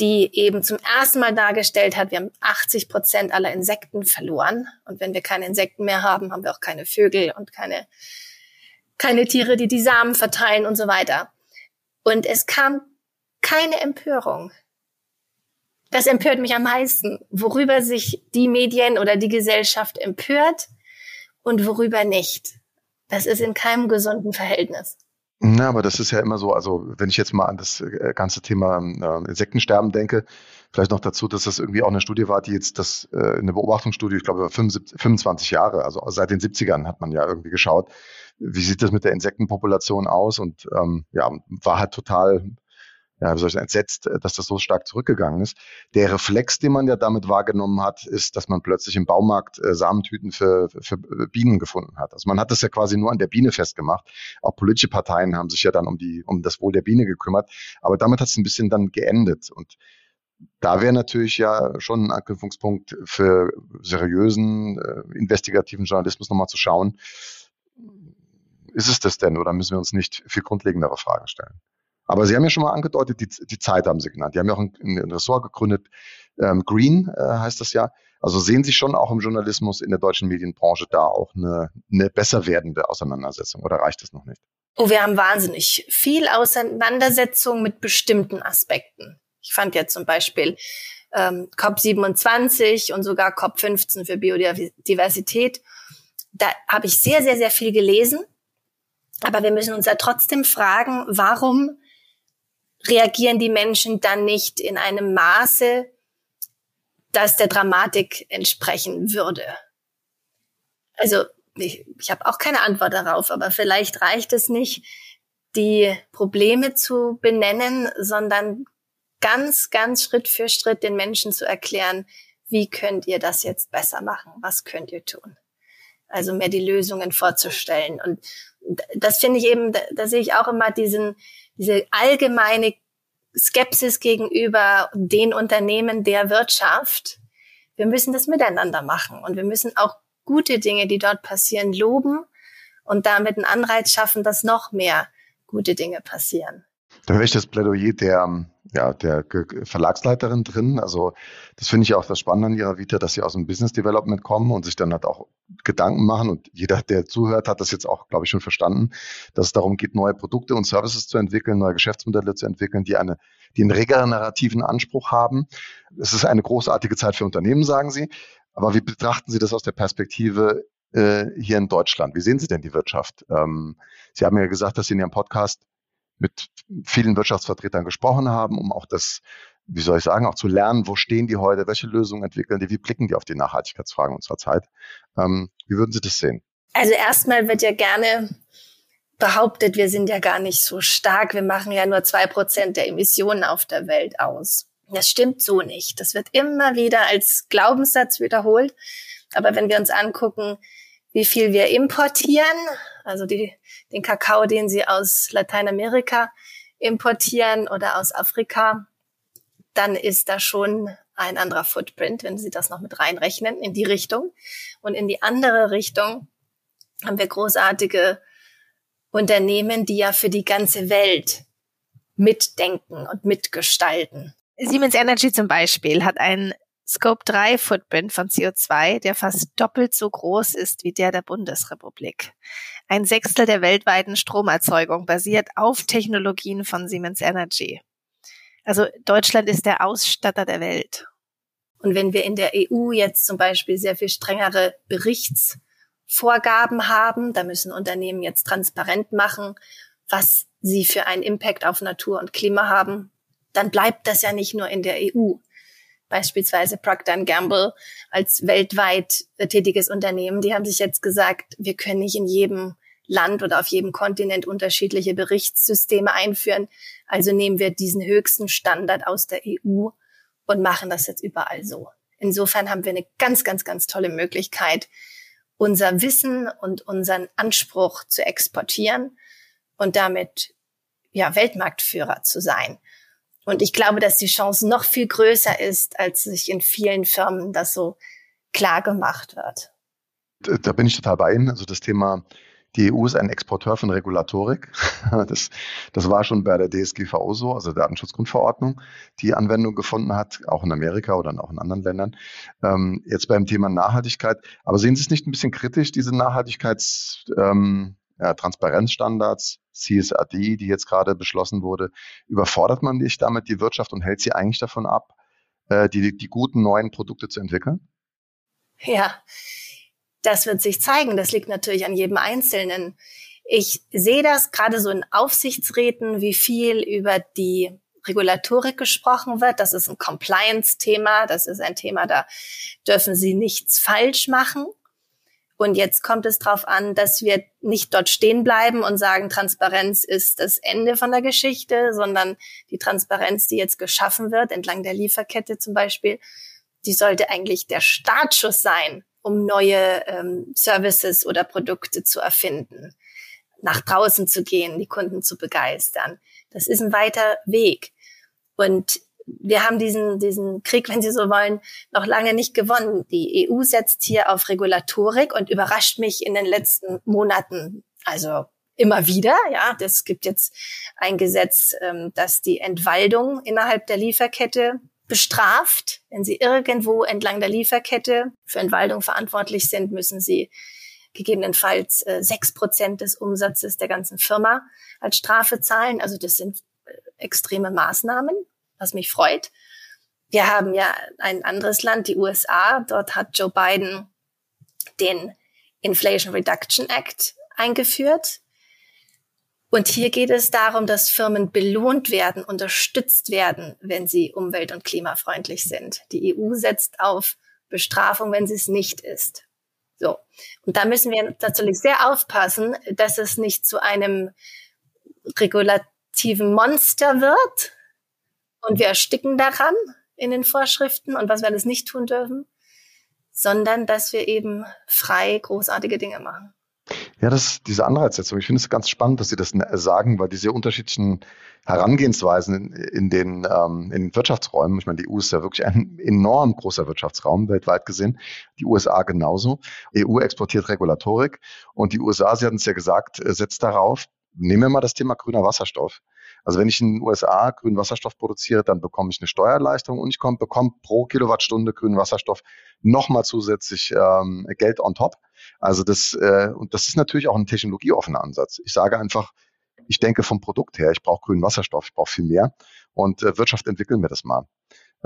die eben zum ersten Mal dargestellt hat, wir haben 80 Prozent aller Insekten verloren. Und wenn wir keine Insekten mehr haben, haben wir auch keine Vögel und keine, keine Tiere, die die Samen verteilen und so weiter. Und es kam keine Empörung. Das empört mich am meisten, worüber sich die Medien oder die Gesellschaft empört und worüber nicht. Das ist in keinem gesunden Verhältnis. Na, aber das ist ja immer so, also wenn ich jetzt mal an das äh, ganze Thema äh, Insektensterben denke, vielleicht noch dazu, dass das irgendwie auch eine Studie war, die jetzt das, äh, eine Beobachtungsstudie, ich glaube, 75, 25 Jahre, also seit den 70ern hat man ja irgendwie geschaut, wie sieht das mit der Insektenpopulation aus? Und ähm, ja, war halt total ja, wie soll ich sagen, entsetzt, äh, dass das so stark zurückgegangen ist. Der Reflex, den man ja damit wahrgenommen hat, ist, dass man plötzlich im Baumarkt äh, Samentüten für, für, für Bienen gefunden hat. Also man hat das ja quasi nur an der Biene festgemacht. Auch politische Parteien haben sich ja dann um die, um das Wohl der Biene gekümmert. Aber damit hat es ein bisschen dann geendet. Und da wäre natürlich ja schon ein Anknüpfungspunkt für seriösen, äh, investigativen Journalismus nochmal zu schauen, ist es das denn oder müssen wir uns nicht viel grundlegendere Fragen stellen? Aber Sie haben ja schon mal angedeutet, die, die Zeit haben Sie genannt. Die haben ja auch ein, ein Ressort gegründet, ähm, Green äh, heißt das ja. Also sehen Sie schon auch im Journalismus in der deutschen Medienbranche da auch eine, eine besser werdende Auseinandersetzung oder reicht das noch nicht? Oh, wir haben wahnsinnig viel Auseinandersetzung mit bestimmten Aspekten. Ich fand ja zum Beispiel ähm, COP27 und sogar COP15 für Biodiversität. Da habe ich sehr, sehr, sehr viel gelesen. Aber wir müssen uns ja trotzdem fragen, warum reagieren die Menschen dann nicht in einem Maße, das der Dramatik entsprechen würde. Also ich, ich habe auch keine Antwort darauf, aber vielleicht reicht es nicht, die Probleme zu benennen, sondern ganz, ganz Schritt für Schritt den Menschen zu erklären, wie könnt ihr das jetzt besser machen? Was könnt ihr tun? Also mehr die Lösungen vorzustellen. Und das finde ich eben, da, da sehe ich auch immer diesen, diese allgemeine Skepsis gegenüber den Unternehmen der Wirtschaft. Wir müssen das miteinander machen und wir müssen auch gute Dinge, die dort passieren, loben und damit einen Anreiz schaffen, dass noch mehr gute Dinge passieren. Da höre ich das Plädoyer der, ja, der Verlagsleiterin drin. Also das finde ich auch das Spannende an ihrer Vita, dass sie aus dem Business Development kommen und sich dann halt auch Gedanken machen. Und jeder, der zuhört, hat das jetzt auch, glaube ich, schon verstanden, dass es darum geht, neue Produkte und Services zu entwickeln, neue Geschäftsmodelle zu entwickeln, die eine, die einen regenerativen Anspruch haben. Es ist eine großartige Zeit für Unternehmen, sagen Sie. Aber wie betrachten Sie das aus der Perspektive äh, hier in Deutschland? Wie sehen Sie denn die Wirtschaft? Ähm, Sie haben ja gesagt, dass Sie in Ihrem Podcast mit vielen Wirtschaftsvertretern gesprochen haben, um auch das, wie soll ich sagen, auch zu lernen, wo stehen die heute, welche Lösungen entwickeln die, wie blicken die auf die Nachhaltigkeitsfragen unserer Zeit. Ähm, wie würden Sie das sehen? Also erstmal wird ja gerne behauptet, wir sind ja gar nicht so stark, wir machen ja nur zwei Prozent der Emissionen auf der Welt aus. Das stimmt so nicht. Das wird immer wieder als Glaubenssatz wiederholt. Aber wenn wir uns angucken, wie viel wir importieren, also die, den Kakao, den sie aus Lateinamerika importieren oder aus Afrika, dann ist da schon ein anderer Footprint, wenn Sie das noch mit reinrechnen, in die Richtung. Und in die andere Richtung haben wir großartige Unternehmen, die ja für die ganze Welt mitdenken und mitgestalten. Siemens Energy zum Beispiel hat einen Scope 3 Footprint von CO2, der fast doppelt so groß ist wie der der Bundesrepublik. Ein Sechstel der weltweiten Stromerzeugung basiert auf Technologien von Siemens Energy. Also Deutschland ist der Ausstatter der Welt. Und wenn wir in der EU jetzt zum Beispiel sehr viel strengere Berichtsvorgaben haben, da müssen Unternehmen jetzt transparent machen, was sie für einen Impact auf Natur und Klima haben, dann bleibt das ja nicht nur in der EU. Beispielsweise Procter Gamble als weltweit tätiges Unternehmen, die haben sich jetzt gesagt, wir können nicht in jedem Land oder auf jedem Kontinent unterschiedliche Berichtssysteme einführen. Also nehmen wir diesen höchsten Standard aus der EU und machen das jetzt überall so. Insofern haben wir eine ganz, ganz, ganz tolle Möglichkeit, unser Wissen und unseren Anspruch zu exportieren und damit ja Weltmarktführer zu sein. Und ich glaube, dass die Chance noch viel größer ist, als sich in vielen Firmen das so klar gemacht wird. Da bin ich total bei Ihnen. Also das Thema die EU ist ein Exporteur von Regulatorik. [LAUGHS] Das, das war schon bei der DSGVO so, also Datenschutzgrundverordnung, die Anwendung gefunden hat, auch in Amerika oder auch in anderen Ländern. Ähm, jetzt beim Thema Nachhaltigkeit. Aber sehen Sie es nicht ein bisschen kritisch, diese Nachhaltigkeits, ähm, ja, Transparenzstandards, CSRD, die jetzt gerade beschlossen wurde, überfordert man nicht damit die Wirtschaft und hält sie eigentlich davon ab, äh, die, die guten neuen Produkte zu entwickeln? Ja, das wird sich zeigen. Das liegt natürlich an jedem Einzelnen. Ich sehe das gerade so in Aufsichtsräten, wie viel über die Regulatorik gesprochen wird. Das ist ein Compliance-Thema. Das ist ein Thema, da dürfen Sie nichts falsch machen. Und jetzt kommt es darauf an, dass wir nicht dort stehen bleiben und sagen, Transparenz ist das Ende von der Geschichte, sondern die Transparenz, die jetzt geschaffen wird, entlang der Lieferkette zum Beispiel, die sollte eigentlich der Startschuss sein um neue ähm, Services oder Produkte zu erfinden, nach draußen zu gehen, die Kunden zu begeistern. Das ist ein weiter Weg. Und wir haben diesen, diesen Krieg, wenn Sie so wollen, noch lange nicht gewonnen. Die EU setzt hier auf Regulatorik und überrascht mich in den letzten Monaten, also immer wieder. Ja, das gibt jetzt ein Gesetz, ähm, das die Entwaldung innerhalb der Lieferkette bestraft. Wenn sie irgendwo entlang der Lieferkette für Entwaldung verantwortlich sind, müssen sie gegebenenfalls äh, sechs Prozent des Umsatzes der ganzen Firma als Strafe zahlen. Also das sind äh, extreme Maßnahmen, was mich freut. Wir haben ja ein anderes Land, die USA. Dort hat Joe Biden den Inflation Reduction Act eingeführt. Und hier geht es darum, dass Firmen belohnt werden, unterstützt werden, wenn sie umwelt- und klimafreundlich sind. Die EU setzt auf Bestrafung, wenn sie es nicht ist. So. Und da müssen wir natürlich sehr aufpassen, dass es nicht zu einem regulativen Monster wird und wir ersticken daran in den Vorschriften und was wir alles nicht tun dürfen, sondern dass wir eben frei großartige Dinge machen. Ja, das ist diese Anreizsetzung. Ich finde es ganz spannend, dass Sie das sagen, weil diese unterschiedlichen Herangehensweisen in, in den, ähm, in den Wirtschaftsräumen, ich meine, die EU ist ja wirklich ein enorm großer Wirtschaftsraum weltweit gesehen, die USA genauso. EU exportiert Regulatorik und die USA, Sie hatten es ja gesagt, äh, setzt darauf, nehmen wir mal das Thema grüner Wasserstoff. Also wenn ich in den USA grünen Wasserstoff produziere, dann bekomme ich eine Steuerleistung und ich bekomme pro Kilowattstunde grünen Wasserstoff nochmal zusätzlich ähm, Geld on top. Also das, äh, und das ist natürlich auch ein technologieoffener Ansatz. Ich sage einfach, ich denke vom Produkt her, ich brauche grünen Wasserstoff, ich brauche viel mehr und äh, Wirtschaft entwickeln wir das mal.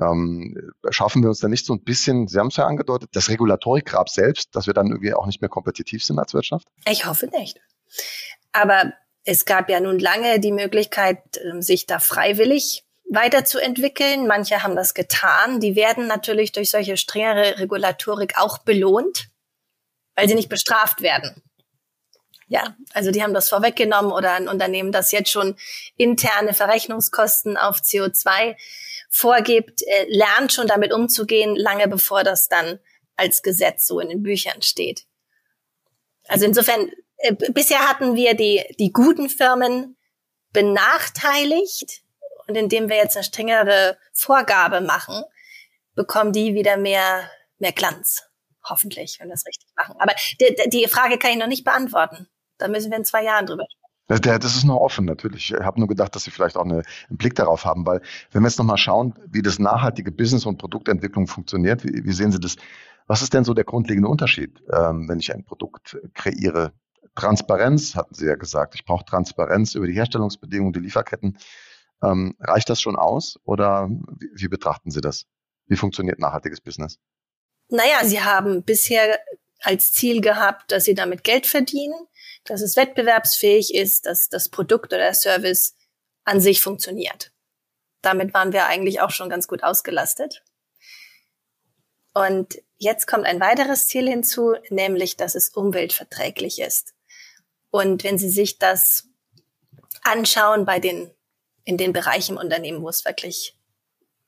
Ähm, schaffen wir uns dann nicht so ein bisschen, Sie haben es ja angedeutet, das Regulatorikgrab selbst, dass wir dann irgendwie auch nicht mehr kompetitiv sind als Wirtschaft? Ich hoffe nicht. Aber es gab ja nun lange die Möglichkeit, ähm, sich da freiwillig weiterzuentwickeln. Manche haben das getan. Die werden natürlich durch solche strengere Regulatorik auch belohnt, weil sie nicht bestraft werden. Ja, also die haben das vorweggenommen oder ein Unternehmen, das jetzt schon interne Verrechnungskosten auf CO2 vorgibt, äh, lernt schon damit umzugehen, lange bevor das dann als Gesetz so in den Büchern steht. Also insofern äh, bisher hatten wir die, die guten Firmen benachteiligt und indem wir jetzt eine strengere Vorgabe machen, bekommen die wieder mehr, mehr Glanz. Hoffentlich, wenn wir das richtig machen. Aber die, die Frage kann ich noch nicht beantworten. Da müssen wir in zwei Jahren drüber sprechen. Das ist noch offen, natürlich. Ich habe nur gedacht, dass Sie vielleicht auch eine, einen Blick darauf haben, weil wenn wir jetzt nochmal schauen, wie das nachhaltige Business und Produktentwicklung funktioniert, wie, wie, sehen Sie das? Was ist denn so der grundlegende Unterschied, ähm, wenn ich ein Produkt kreiere Transparenz, hatten Sie ja gesagt. Ich brauche Transparenz über die Herstellungsbedingungen, die Lieferketten. Ähm, reicht das schon aus oder wie, wie betrachten Sie das? Wie funktioniert nachhaltiges Business? Naja, Sie haben bisher als Ziel gehabt, dass Sie damit Geld verdienen, dass es wettbewerbsfähig ist, dass das Produkt oder der Service an sich funktioniert. Damit waren wir eigentlich auch schon ganz gut ausgelastet. Und jetzt kommt ein weiteres Ziel hinzu, nämlich, dass es umweltverträglich ist. Und wenn Sie sich das anschauen bei den, in den Bereichen im Unternehmen, wo es wirklich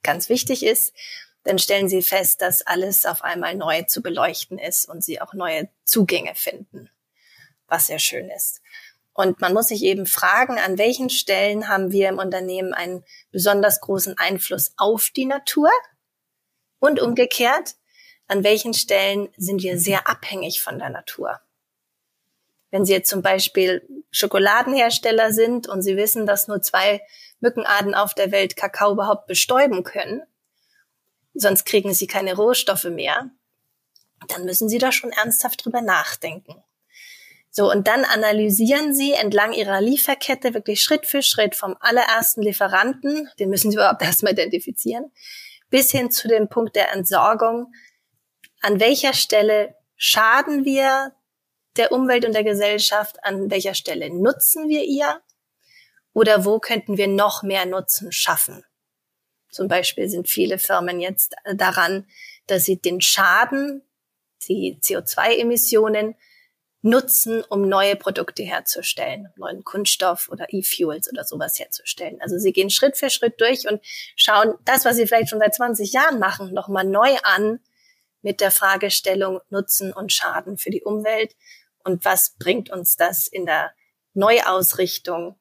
ganz wichtig ist, dann stellen Sie fest, dass alles auf einmal neu zu beleuchten ist und Sie auch neue Zugänge finden, was sehr schön ist. Und man muss sich eben fragen, an welchen Stellen haben wir im Unternehmen einen besonders großen Einfluss auf die Natur und umgekehrt, an welchen Stellen sind wir sehr abhängig von der Natur. Wenn Sie jetzt zum Beispiel Schokoladenhersteller sind und Sie wissen, dass nur zwei Mückenarten auf der Welt Kakao überhaupt bestäuben können, sonst kriegen Sie keine Rohstoffe mehr, dann müssen Sie da schon ernsthaft drüber nachdenken. So, und dann analysieren Sie entlang Ihrer Lieferkette wirklich Schritt für Schritt vom allerersten Lieferanten, den müssen Sie überhaupt [LAUGHS] erstmal identifizieren, bis hin zu dem Punkt der Entsorgung. An welcher Stelle schaden wir der Umwelt und der Gesellschaft, an welcher Stelle nutzen wir ihr oder wo könnten wir noch mehr Nutzen schaffen. Zum Beispiel sind viele Firmen jetzt daran, dass sie den Schaden, die CO2-Emissionen nutzen, um neue Produkte herzustellen, neuen Kunststoff oder E-Fuels oder sowas herzustellen. Also sie gehen Schritt für Schritt durch und schauen das, was sie vielleicht schon seit 20 Jahren machen, nochmal neu an mit der Fragestellung Nutzen und Schaden für die Umwelt und was bringt uns das in der Neuausrichtung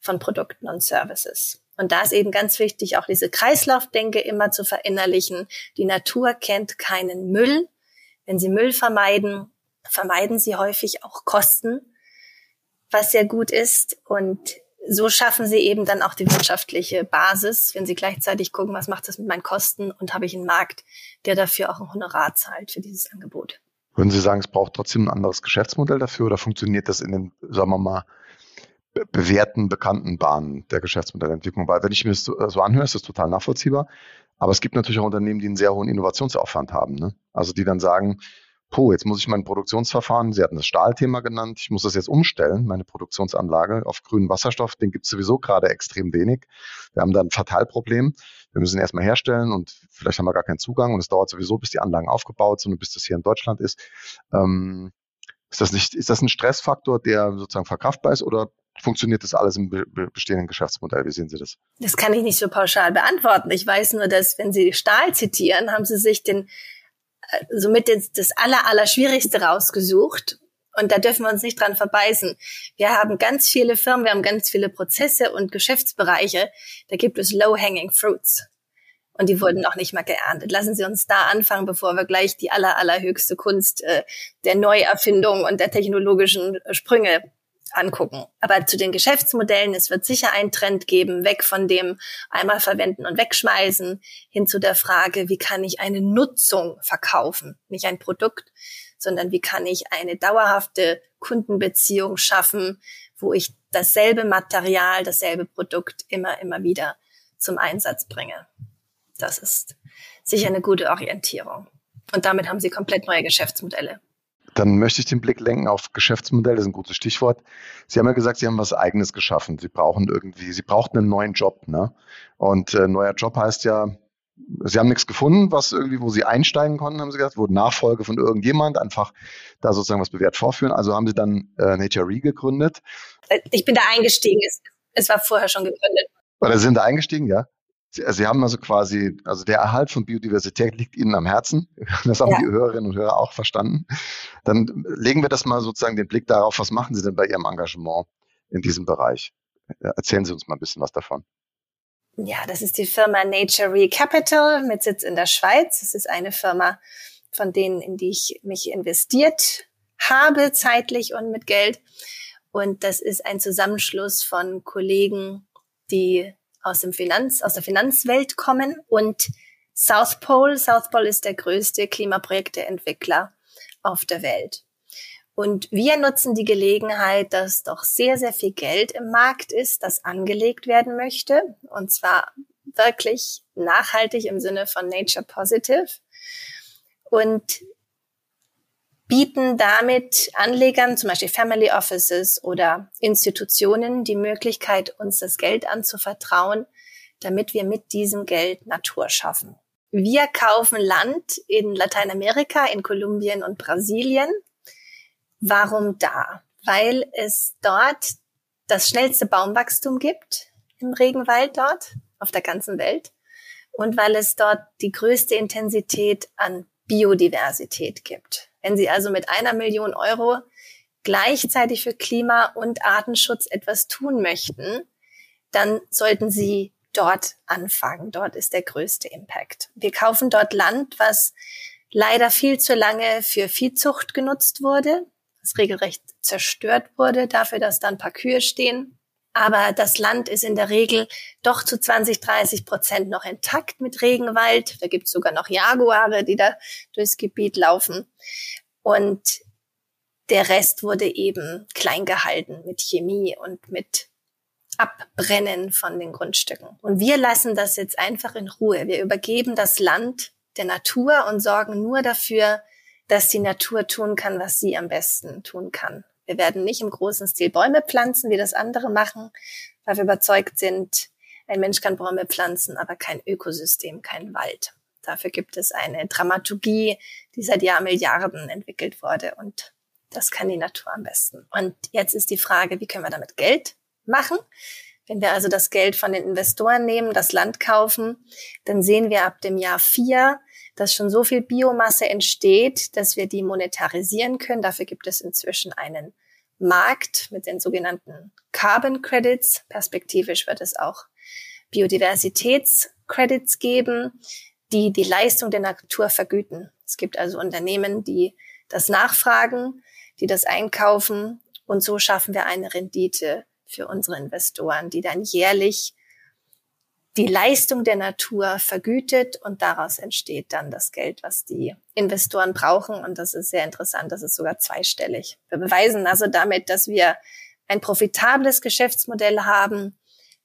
von Produkten und Services. Und da ist eben ganz wichtig, auch diese Kreislaufdenke immer zu verinnerlichen. Die Natur kennt keinen Müll. Wenn Sie Müll vermeiden, vermeiden Sie häufig auch Kosten, was sehr gut ist. Und so schaffen Sie eben dann auch die wirtschaftliche Basis, wenn Sie gleichzeitig gucken, was macht das mit meinen Kosten und habe ich einen Markt, der dafür auch ein Honorar zahlt für dieses Angebot. Würden Sie sagen, es braucht trotzdem ein anderes Geschäftsmodell dafür oder funktioniert das in den, sagen wir mal, bewährten, bekannten Bahnen der Geschäftsmodellentwicklung? Weil wenn ich mir das so, so anhöre, ist das total nachvollziehbar. Aber es gibt natürlich auch Unternehmen, die einen sehr hohen Innovationsaufwand haben. Ne? Also die dann sagen, puh, jetzt muss ich mein Produktionsverfahren, Sie hatten das Stahlthema genannt, ich muss das jetzt umstellen, meine Produktionsanlage auf grünen Wasserstoff, den gibt es sowieso gerade extrem wenig. Wir haben da ein Fatalproblem. Wir müssen erstmal herstellen und vielleicht haben wir gar keinen Zugang und es dauert sowieso, bis die Anlagen aufgebaut sind und bis das hier in Deutschland ist. Ähm, ist das nicht, ist das ein Stressfaktor, der sozusagen verkraftbar ist oder funktioniert das alles im bestehenden Geschäftsmodell? Wie sehen Sie das? Das kann ich nicht so pauschal beantworten. Ich weiß nur, dass wenn Sie Stahl zitieren, haben Sie sich den somit das, das aller, aller Schwierigste rausgesucht. Und da dürfen wir uns nicht dran verbeißen. Wir haben ganz viele Firmen, wir haben ganz viele Prozesse und Geschäftsbereiche. Da gibt es low-hanging fruits. Und die wurden noch nicht mal geerntet. Lassen Sie uns da anfangen, bevor wir gleich die aller, allerhöchste Kunst äh, der Neuerfindung und der technologischen Sprünge angucken. Aber zu den Geschäftsmodellen, es wird sicher einen Trend geben, weg von dem einmal verwenden und wegschmeißen, hin zu der Frage, wie kann ich eine Nutzung verkaufen? Nicht ein Produkt, sondern wie kann ich eine dauerhafte Kundenbeziehung schaffen, wo ich dasselbe Material, dasselbe Produkt immer, immer wieder zum Einsatz bringe. Das ist sicher eine gute Orientierung. Und damit haben Sie komplett neue Geschäftsmodelle. Dann möchte ich den Blick lenken auf Geschäftsmodell, das ist ein gutes Stichwort. Sie haben ja gesagt, Sie haben was Eigenes geschaffen. Sie brauchen irgendwie, Sie brauchten einen neuen Job, ne? Und äh, neuer Job heißt ja, Sie haben nichts gefunden, was irgendwie, wo Sie einsteigen konnten, haben Sie gesagt, wurde Nachfolge von irgendjemand, einfach da sozusagen was bewährt vorführen. Also haben Sie dann äh, Nature Re gegründet. Äh, ich bin da eingestiegen, es, es war vorher schon gegründet. Oder sind da eingestiegen, ja? Sie, Sie, haben also quasi, also der Erhalt von Biodiversität liegt Ihnen am Herzen. [LAUGHS] Das haben ja. die Hörerinnen und Hörer auch verstanden. Dann legen wir das mal sozusagen den Blick darauf, was machen Sie denn bei Ihrem Engagement in diesem Bereich? Erzählen Sie uns mal ein bisschen was davon. Ja, das ist die Firma Nature Re Capital mit Sitz in der Schweiz. Das ist eine Firma, von denen, in die ich mich investiert habe, zeitlich und mit Geld. Und das ist ein Zusammenschluss von Kollegen, die aus dem Finanz, aus der Finanzwelt kommen und South Pole. South Pole ist der größte Klimaprojekteentwickler auf der Welt. Und wir nutzen die Gelegenheit, dass doch sehr, sehr viel Geld im Markt ist, das angelegt werden möchte. Und zwar wirklich nachhaltig im Sinne von Nature Positive. Und bieten damit Anlegern, zum Beispiel Family Offices oder Institutionen, die Möglichkeit, uns das Geld anzuvertrauen, damit wir mit diesem Geld Natur schaffen. Wir kaufen Land in Lateinamerika, in Kolumbien und Brasilien Warum da? Weil es dort das schnellste Baumwachstum gibt im Regenwald dort auf der ganzen Welt und weil es dort die größte Intensität an Biodiversität gibt. Wenn Sie also mit einer Million Euro gleichzeitig für Klima- und Artenschutz etwas tun möchten, dann sollten Sie dort anfangen. Dort ist der größte Impact. Wir kaufen dort Land, was leider viel zu lange für Viehzucht genutzt wurde das regelrecht zerstört wurde, dafür, dass da ein paar Kühe stehen. Aber das Land ist in der Regel doch zu 20, 30 Prozent noch intakt mit Regenwald. Da gibt es sogar noch Jaguare, die da durchs Gebiet laufen. Und der Rest wurde eben klein gehalten mit Chemie und mit Abbrennen von den Grundstücken. Und wir lassen das jetzt einfach in Ruhe. Wir übergeben das Land der Natur und sorgen nur dafür, dass die Natur tun kann, was sie am besten tun kann. Wir werden nicht im großen Stil Bäume pflanzen, wie das andere machen, weil wir überzeugt sind, ein Mensch kann Bäume pflanzen, aber kein Ökosystem, kein Wald. Dafür gibt es eine Dramaturgie, die seit Jahrmilliarden entwickelt wurde und das kann die Natur am besten. Und jetzt ist die Frage, wie können wir damit Geld machen? Wenn wir also das Geld von den Investoren nehmen, das Land kaufen, dann sehen wir ab dem Jahr vier, dass schon so viel Biomasse entsteht, dass wir die monetarisieren können. Dafür gibt es inzwischen einen Markt mit den sogenannten Carbon Credits. Perspektivisch wird es auch Biodiversitätscredits geben, die die Leistung der Natur vergüten. Es gibt also Unternehmen, die das nachfragen, die das einkaufen und so schaffen wir eine Rendite für unsere Investoren, die dann jährlich die Leistung der Natur vergütet und daraus entsteht dann das Geld, was die Investoren brauchen. Und das ist sehr interessant, das ist sogar zweistellig. Wir beweisen also damit, dass wir ein profitables Geschäftsmodell haben,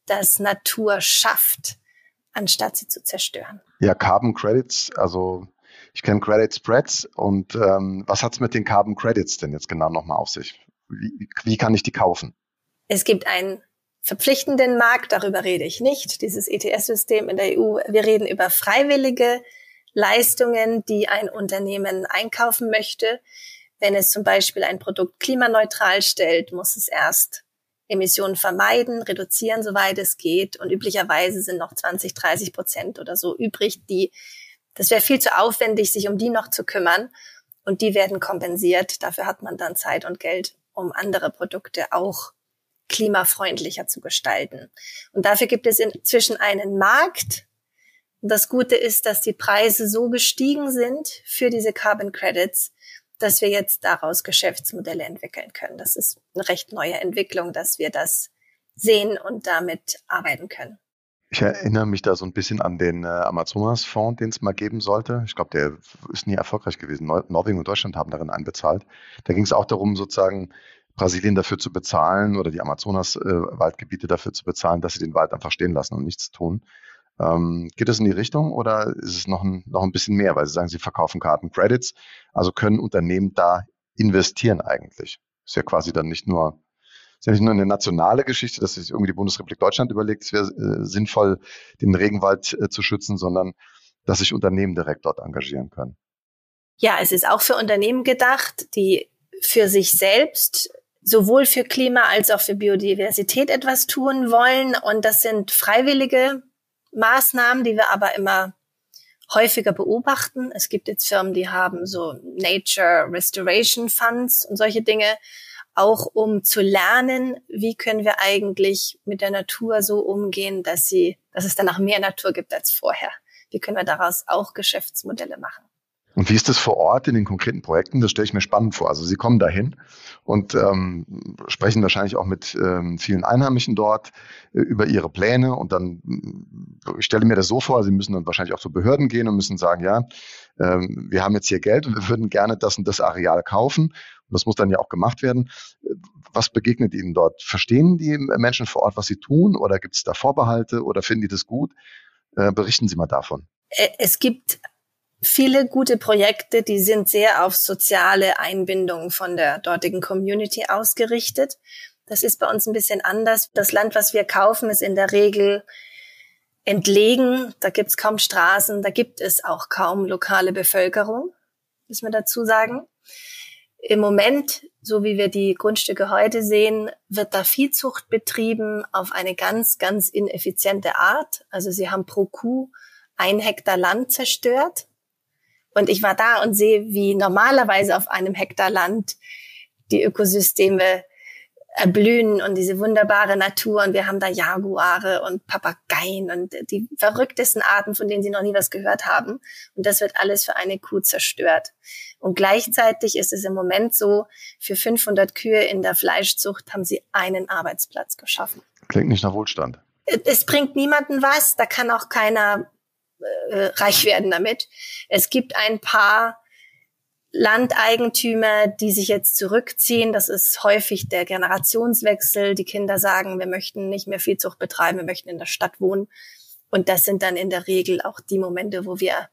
das Natur schafft, anstatt sie zu zerstören. Ja, Carbon Credits, also ich kenne Credit Spreads und ähm, was hat's mit den Carbon Credits denn jetzt genau nochmal auf sich? Wie, wie kann ich die kaufen? Es gibt ein verpflichtenden Markt, darüber rede ich nicht, dieses ETS-System in der EU. Wir reden über freiwillige Leistungen, die ein Unternehmen einkaufen möchte. Wenn es zum Beispiel ein Produkt klimaneutral stellt, muss es erst Emissionen vermeiden, reduzieren, soweit es geht. Und üblicherweise sind noch 20, 30 Prozent oder so übrig, die, das wäre viel zu aufwendig, sich um die noch zu kümmern. Und die werden kompensiert. Dafür hat man dann Zeit und Geld, um andere Produkte auch klimafreundlicher zu gestalten. Und dafür gibt es inzwischen einen Markt. Und das Gute ist, dass die Preise so gestiegen sind für diese Carbon Credits, dass wir jetzt daraus Geschäftsmodelle entwickeln können. Das ist eine recht neue Entwicklung, dass wir das sehen und damit arbeiten können. Ich erinnere mich da so ein bisschen an den äh, Amazonas-Fonds, den es mal geben sollte. Ich glaube, der ist nie erfolgreich gewesen. Nor Norwegen und Deutschland haben darin einbezahlt. Da ging es auch darum, sozusagen Brasilien dafür zu bezahlen oder die Amazonas-Waldgebiete äh, dafür zu bezahlen, dass sie den Wald einfach stehen lassen und nichts tun. Ähm, geht es in die Richtung oder ist es noch ein, noch ein bisschen mehr, weil Sie sagen, Sie verkaufen Karten Credits, also können Unternehmen da investieren eigentlich? Ist ja quasi dann nicht nur, ist ja nicht nur eine nationale Geschichte, dass sich irgendwie die Bundesrepublik Deutschland überlegt, es wäre äh, sinnvoll, den Regenwald äh, zu schützen, sondern dass sich Unternehmen direkt dort engagieren können. Ja, es ist auch für Unternehmen gedacht, die für sich selbst sowohl für Klima als auch für Biodiversität etwas tun wollen. Und das sind freiwillige Maßnahmen, die wir aber immer häufiger beobachten. Es gibt jetzt Firmen, die haben so Nature Restoration Funds und solche Dinge, auch um zu lernen, wie können wir eigentlich mit der Natur so umgehen, dass sie, dass es danach mehr Natur gibt als vorher. Wie können wir daraus auch Geschäftsmodelle machen? Und wie ist das vor Ort in den konkreten Projekten? Das stelle ich mir spannend vor. Also Sie kommen dahin und ähm, sprechen wahrscheinlich auch mit ähm, vielen Einheimischen dort äh, über ihre Pläne. Und dann, ich stelle mir das so vor, Sie müssen dann wahrscheinlich auch zu Behörden gehen und müssen sagen, ja, ähm, wir haben jetzt hier Geld und wir würden gerne das und das Areal kaufen. Und das muss dann ja auch gemacht werden. Was begegnet Ihnen dort? Verstehen die Menschen vor Ort, was sie tun? Oder gibt es da Vorbehalte oder finden die das gut? Äh, berichten Sie mal davon. Äh, es gibt viele gute Projekte, die sind sehr auf soziale Einbindung von der dortigen Community ausgerichtet. Das ist bei uns ein bisschen anders. Das Land, was wir kaufen, ist in der Regel entlegen. Da gibt es kaum Straßen, da gibt es auch kaum lokale Bevölkerung, muss man dazu sagen. Im Moment, so wie wir die Grundstücke heute sehen, wird da Viehzucht betrieben auf eine ganz, ganz ineffiziente Art. Also sie haben pro Kuh ein Hektar Land zerstört. Und ich war da und sehe, wie normalerweise auf einem Hektar Land die Ökosysteme erblühen und diese wunderbare Natur und wir haben da Jaguare und Papageien und die verrücktesten Arten, von denen sie noch nie was gehört haben. Und das wird alles für eine Kuh zerstört. Und gleichzeitig ist es im Moment so, für 500 Kühe in der Fleischzucht haben sie einen Arbeitsplatz geschaffen. Klingt nicht nach Wohlstand. Es bringt niemanden was, da kann auch keiner äh, reich werden damit. Es gibt ein paar Landeigentümer, die sich jetzt zurückziehen. Das ist häufig der Generationswechsel. Die Kinder sagen, wir möchten nicht mehr Viehzucht betreiben, wir möchten in der Stadt wohnen. Und das sind dann in der Regel auch die Momente, wo wir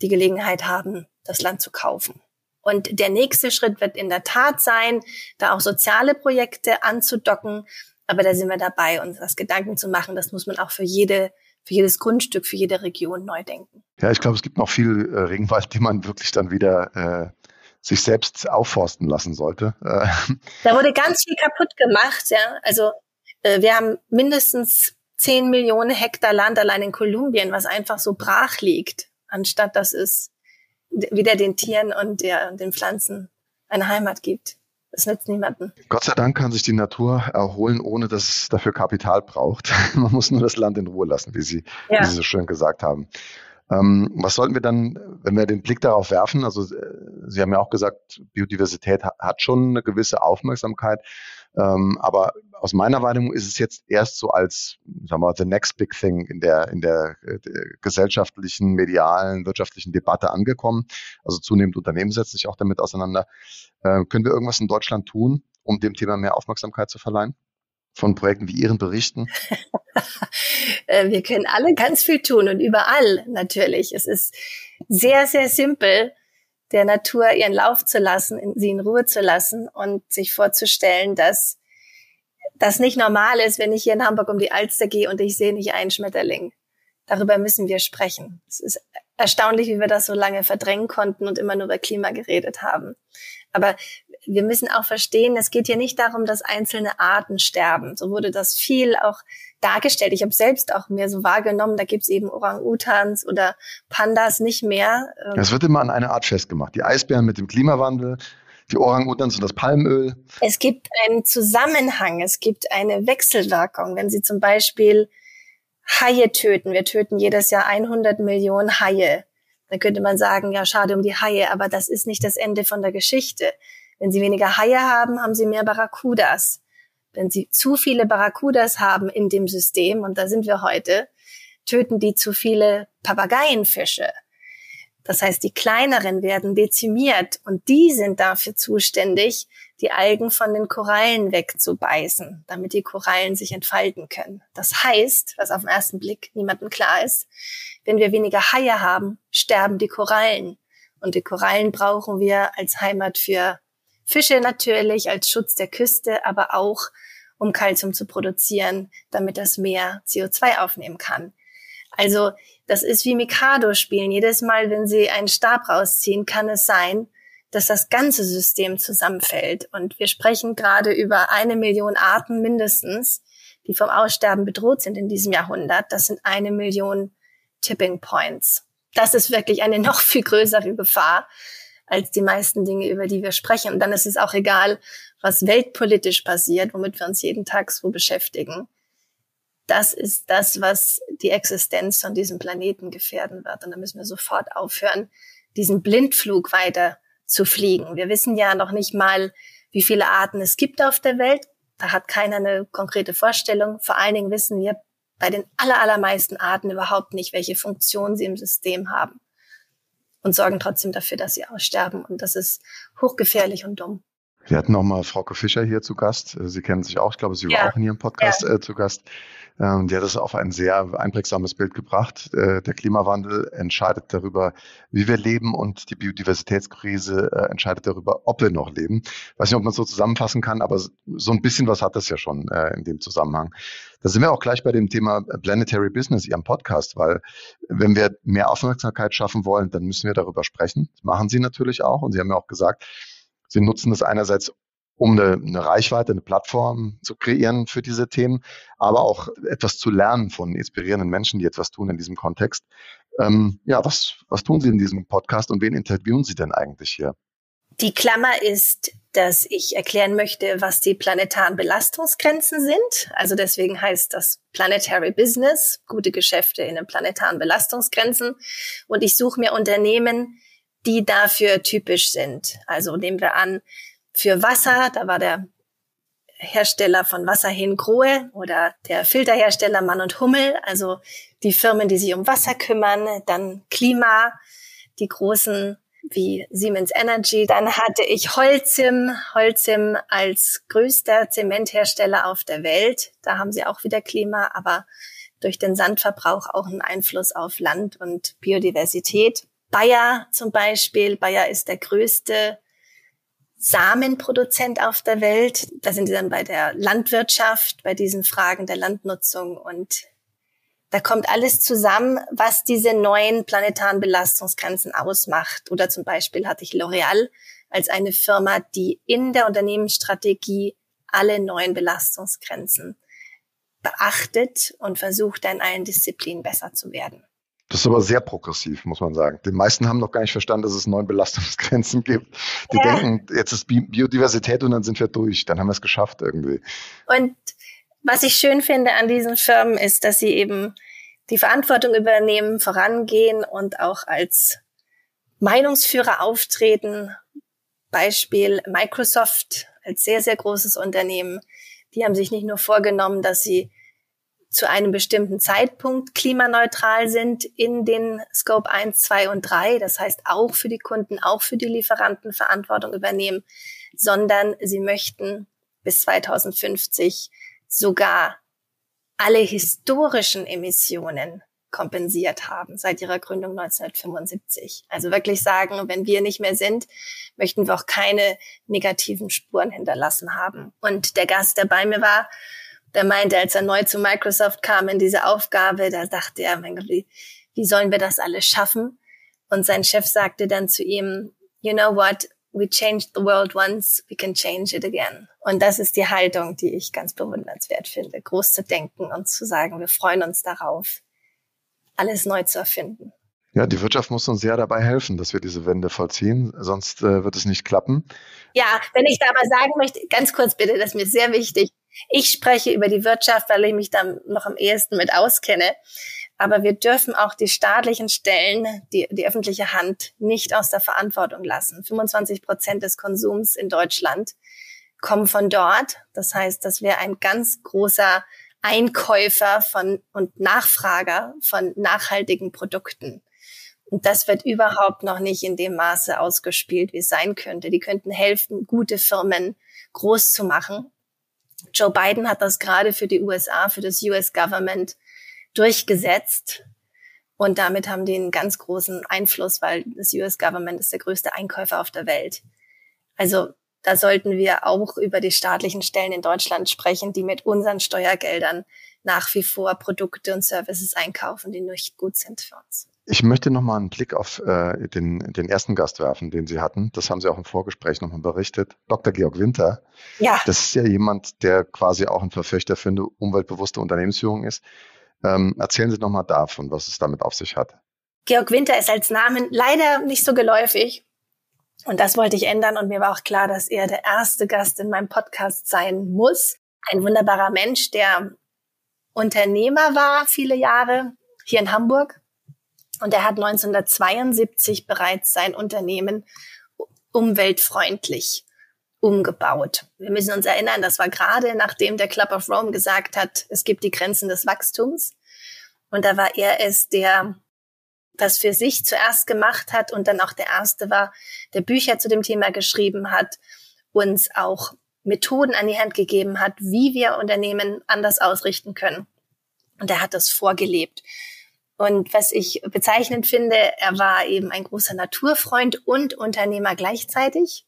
die Gelegenheit haben, das Land zu kaufen. Und der nächste Schritt wird in der Tat sein, da auch soziale Projekte anzudocken. Aber da sind wir dabei, uns das Gedanken zu machen. Das muss man auch für jede für jedes Grundstück, für jede Region neu denken. Ja, ich glaube, es gibt noch viel äh, Regenwald, [LAUGHS] den man wirklich dann wieder äh, sich selbst aufforsten lassen sollte. Äh. [LAUGHS] Da wurde ganz viel kaputt gemacht, ja. Also äh, wir haben mindestens 10 Millionen Hektar Land allein in Kolumbien, was einfach so brach liegt, anstatt dass es wieder den Tieren und der, den Pflanzen eine Heimat gibt. Das nützt niemanden. Gott sei Dank kann sich die Natur erholen, ohne dass es dafür Kapital braucht. [LAUGHS] Man muss nur das Land in Ruhe lassen, wie Sie, ja. wie Sie so schön gesagt haben. Ähm, was sollten wir dann, wenn wir den Blick darauf werfen? Also äh, Sie haben ja auch gesagt, Biodiversität hat schon eine gewisse Aufmerksamkeit. Ähm, aber aus meiner Wahrnehmung ist es jetzt erst so als, sagen wir mal, the next big thing in der, in der, äh, der gesellschaftlichen, medialen, wirtschaftlichen Debatte angekommen. Also zunehmend Unternehmen setzen sich auch damit auseinander. Äh, können wir irgendwas in Deutschland tun, um dem Thema mehr Aufmerksamkeit zu verleihen? Von Projekten wie Ihren berichten? [LAUGHS] Äh, wir können alle ganz viel tun und überall natürlich. Es ist sehr, sehr simpel, der Natur ihren Lauf zu lassen, sie in Ruhe zu lassen und sich vorzustellen, dass das nicht normal ist, wenn ich hier in Hamburg um die Alster gehe und ich sehe nicht einen Schmetterling. Darüber müssen wir sprechen. Es ist erstaunlich, wie wir das so lange verdrängen konnten und immer nur über Klima geredet haben. Aber wir müssen auch verstehen, es geht hier nicht darum, dass einzelne Arten sterben. So wurde das viel auch dargestellt. Ich habe selbst auch mir so wahrgenommen, da gibt's eben Orang-Utans oder Pandas nicht mehr. Es wird immer an eine Art festgemacht. Die Eisbären mit dem Klimawandel, die Orang-Utans und das Palmöl. Es gibt einen Zusammenhang, es gibt eine Wechselwirkung. Wenn Sie zum Beispiel Haie töten, wir töten jedes Jahr 100 Millionen Haie, dann könnte man sagen, ja, schade um die Haie, aber das ist nicht das Ende von der Geschichte. Wenn Sie weniger Haie haben, haben Sie mehr Barracudas. Wenn Sie zu viele Barracudas haben in dem System, und da sind wir heute, töten die zu viele Papageienfische. Das heißt, die kleineren werden dezimiert und die sind dafür zuständig, die Algen von den Korallen wegzubeißen, damit die Korallen sich entfalten können. Das heißt, was auf den ersten Blick niemandem klar ist, wenn wir weniger Haie haben, sterben die Korallen. Und die Korallen brauchen wir als Heimat für Fische natürlich, als Schutz der Küste, aber auch um Kalzium zu produzieren, damit das Meer CO2 aufnehmen kann. Also das ist wie Mikado spielen. Jedes Mal, wenn Sie einen Stab rausziehen, kann es sein, dass das ganze System zusammenfällt. Und wir sprechen gerade über eine Million Arten mindestens, die vom Aussterben bedroht sind in diesem Jahrhundert. Das sind eine Million Tipping Points. Das ist wirklich eine noch viel größere Gefahr als die meisten Dinge, über die wir sprechen. Und dann ist es auch egal, was weltpolitisch passiert, womit wir uns jeden Tag so beschäftigen das ist das, was die Existenz von diesem Planeten gefährden wird. Und da müssen wir sofort aufhören, diesen Blindflug weiter zu fliegen. Wir wissen ja noch nicht mal, wie viele Arten es gibt auf der Welt. Da hat keiner eine konkrete Vorstellung. Vor allen Dingen wissen wir bei den allermeisten Arten überhaupt nicht, welche Funktion sie im System haben und sorgen trotzdem dafür, dass sie aussterben. Und das ist hochgefährlich und dumm. Wir hatten noch mal Frauke Fischer hier zu Gast. Sie kennen sich auch, ich glaube, sie war ja. auch in Ihrem Podcast ja. äh, zu Gast. Ähm, die hat es auf ein sehr einprägsames Bild gebracht. Äh, der Klimawandel entscheidet darüber, wie wir leben und die Biodiversitätskrise äh, entscheidet darüber, ob wir noch leben. Ich weiß nicht, ob man es so zusammenfassen kann, aber so ein bisschen was hat das ja schon äh, in dem Zusammenhang. Da sind wir auch gleich bei dem Thema Planetary Business, Ihrem Podcast, weil wenn wir mehr Aufmerksamkeit schaffen wollen, dann müssen wir darüber sprechen. Das machen Sie natürlich auch und Sie haben ja auch gesagt, Sie nutzen das einerseits, um eine, eine Reichweite, eine Plattform zu kreieren für diese Themen, aber auch etwas zu lernen von inspirierenden Menschen, die etwas tun in diesem Kontext. Ähm, ja, was, was tun Sie in diesem Podcast und wen interviewen Sie denn eigentlich hier? Die Klammer ist, dass ich erklären möchte, was die planetaren Belastungsgrenzen sind. Also deswegen heißt das Planetary Business, gute Geschäfte in den planetaren Belastungsgrenzen. Und ich suche mir Unternehmen, die dafür typisch sind. Also nehmen wir an, für Wasser, da war der Hersteller von Wasserhähnen Grohe oder der Filterhersteller Mann und Hummel, also die Firmen, die sich um Wasser kümmern, dann Klima, die großen wie Siemens Energy. Dann hatte ich Holcim, Holcim als größter Zementhersteller auf der Welt. Da haben sie auch wieder Klima, aber durch den Sandverbrauch auch einen Einfluss auf Land und Biodiversität. Bayer zum Beispiel. Bayer ist der größte Samenproduzent auf der Welt. Da sind sie dann bei der Landwirtschaft, bei diesen Fragen der Landnutzung und da kommt alles zusammen, was diese neuen planetaren Belastungsgrenzen ausmacht. Oder zum Beispiel hatte ich L'Oreal als eine Firma, die in der Unternehmensstrategie alle neuen Belastungsgrenzen beachtet und versucht, in allen Disziplinen besser zu werden. Das ist aber sehr progressiv, muss man sagen. Die meisten haben noch gar nicht verstanden, dass es neun Belastungsgrenzen gibt. Die ja. denken, jetzt ist Biodiversität und dann sind wir durch. Dann haben wir es geschafft irgendwie. Und was ich schön finde an diesen Firmen ist, dass sie eben die Verantwortung übernehmen, vorangehen und auch als Meinungsführer auftreten. Beispiel Microsoft als sehr, sehr großes Unternehmen. Die haben sich nicht nur vorgenommen, dass sie zu einem bestimmten Zeitpunkt klimaneutral sind in den Scope 1, 2 und 3, das heißt auch für die Kunden, auch für die Lieferanten Verantwortung übernehmen, sondern sie möchten bis 2050 sogar alle historischen Emissionen kompensiert haben seit ihrer Gründung 1975. Also wirklich sagen, wenn wir nicht mehr sind, möchten wir auch keine negativen Spuren hinterlassen haben. Und der Gast, der bei mir war, der meinte, als er neu zu Microsoft kam in diese Aufgabe, da dachte er, mein Gott, wie, wie sollen wir das alles schaffen? Und sein Chef sagte dann zu ihm, you know what, we changed the world once, we can change it again. Und das ist die Haltung, die ich ganz bewundernswert finde, groß zu denken und zu sagen, wir freuen uns darauf, alles neu zu erfinden. Ja, die Wirtschaft muss uns sehr dabei helfen, dass wir diese Wende vollziehen, sonst äh, wird es nicht klappen. Ja, wenn ich da aber sagen möchte, ganz kurz bitte, das ist mir sehr wichtig. Ich spreche über die Wirtschaft, weil ich mich da noch am ehesten mit auskenne. Aber wir dürfen auch die staatlichen Stellen, die, die öffentliche Hand nicht aus der Verantwortung lassen. 25 Prozent des Konsums in Deutschland kommen von dort. Das heißt, das wäre ein ganz großer Einkäufer von und Nachfrager von nachhaltigen Produkten. Und das wird überhaupt noch nicht in dem Maße ausgespielt, wie es sein könnte. Die könnten helfen, gute Firmen groß zu machen. Joe Biden hat das gerade für die USA, für das US Government durchgesetzt. Und damit haben die einen ganz großen Einfluss, weil das US Government ist der größte Einkäufer auf der Welt. Also da sollten wir auch über die staatlichen Stellen in Deutschland sprechen, die mit unseren Steuergeldern nach wie vor Produkte und Services einkaufen, die nicht gut sind für uns. Ich möchte nochmal einen Blick auf äh, den, den ersten Gast werfen, den Sie hatten. Das haben Sie auch im Vorgespräch nochmal berichtet. Dr. Georg Winter. Ja. Das ist ja jemand, der quasi auch ein Verfechter für eine umweltbewusste Unternehmensführung ist. Ähm, erzählen Sie nochmal davon, was es damit auf sich hat. Georg Winter ist als Namen leider nicht so geläufig. Und das wollte ich ändern. Und mir war auch klar, dass er der erste Gast in meinem Podcast sein muss. Ein wunderbarer Mensch, der Unternehmer war viele Jahre hier in Hamburg Und er hat 1972 bereits sein Unternehmen umweltfreundlich umgebaut. Wir müssen uns erinnern, das war gerade nachdem der Club of Rome gesagt hat, es gibt die Grenzen des Wachstums. Und da war er es, der das für sich zuerst gemacht hat und dann auch der erste war, der Bücher zu dem Thema geschrieben hat, uns auch Methoden an die Hand gegeben hat, wie wir Unternehmen anders ausrichten können. Und er hat das vorgelebt. Und was ich bezeichnend finde, er war eben ein großer Naturfreund und Unternehmer gleichzeitig.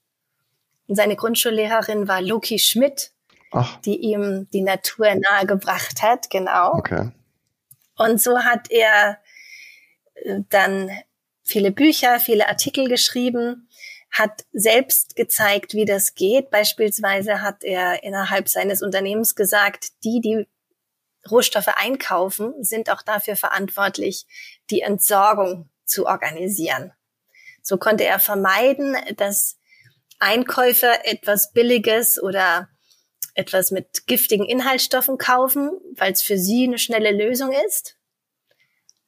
Und seine Grundschullehrerin war Loki Schmidt, Ach. die ihm die Natur nahegebracht hat, genau. Okay. Und so hat er äh, dann viele Bücher, viele Artikel geschrieben, hat selbst gezeigt, wie das geht. Beispielsweise hat er innerhalb seines Unternehmens gesagt, die, die Rohstoffe einkaufen, sind auch dafür verantwortlich, die Entsorgung zu organisieren. So konnte er vermeiden, dass Einkäufer etwas Billiges oder etwas mit giftigen Inhaltsstoffen kaufen, weil es für sie eine schnelle Lösung ist.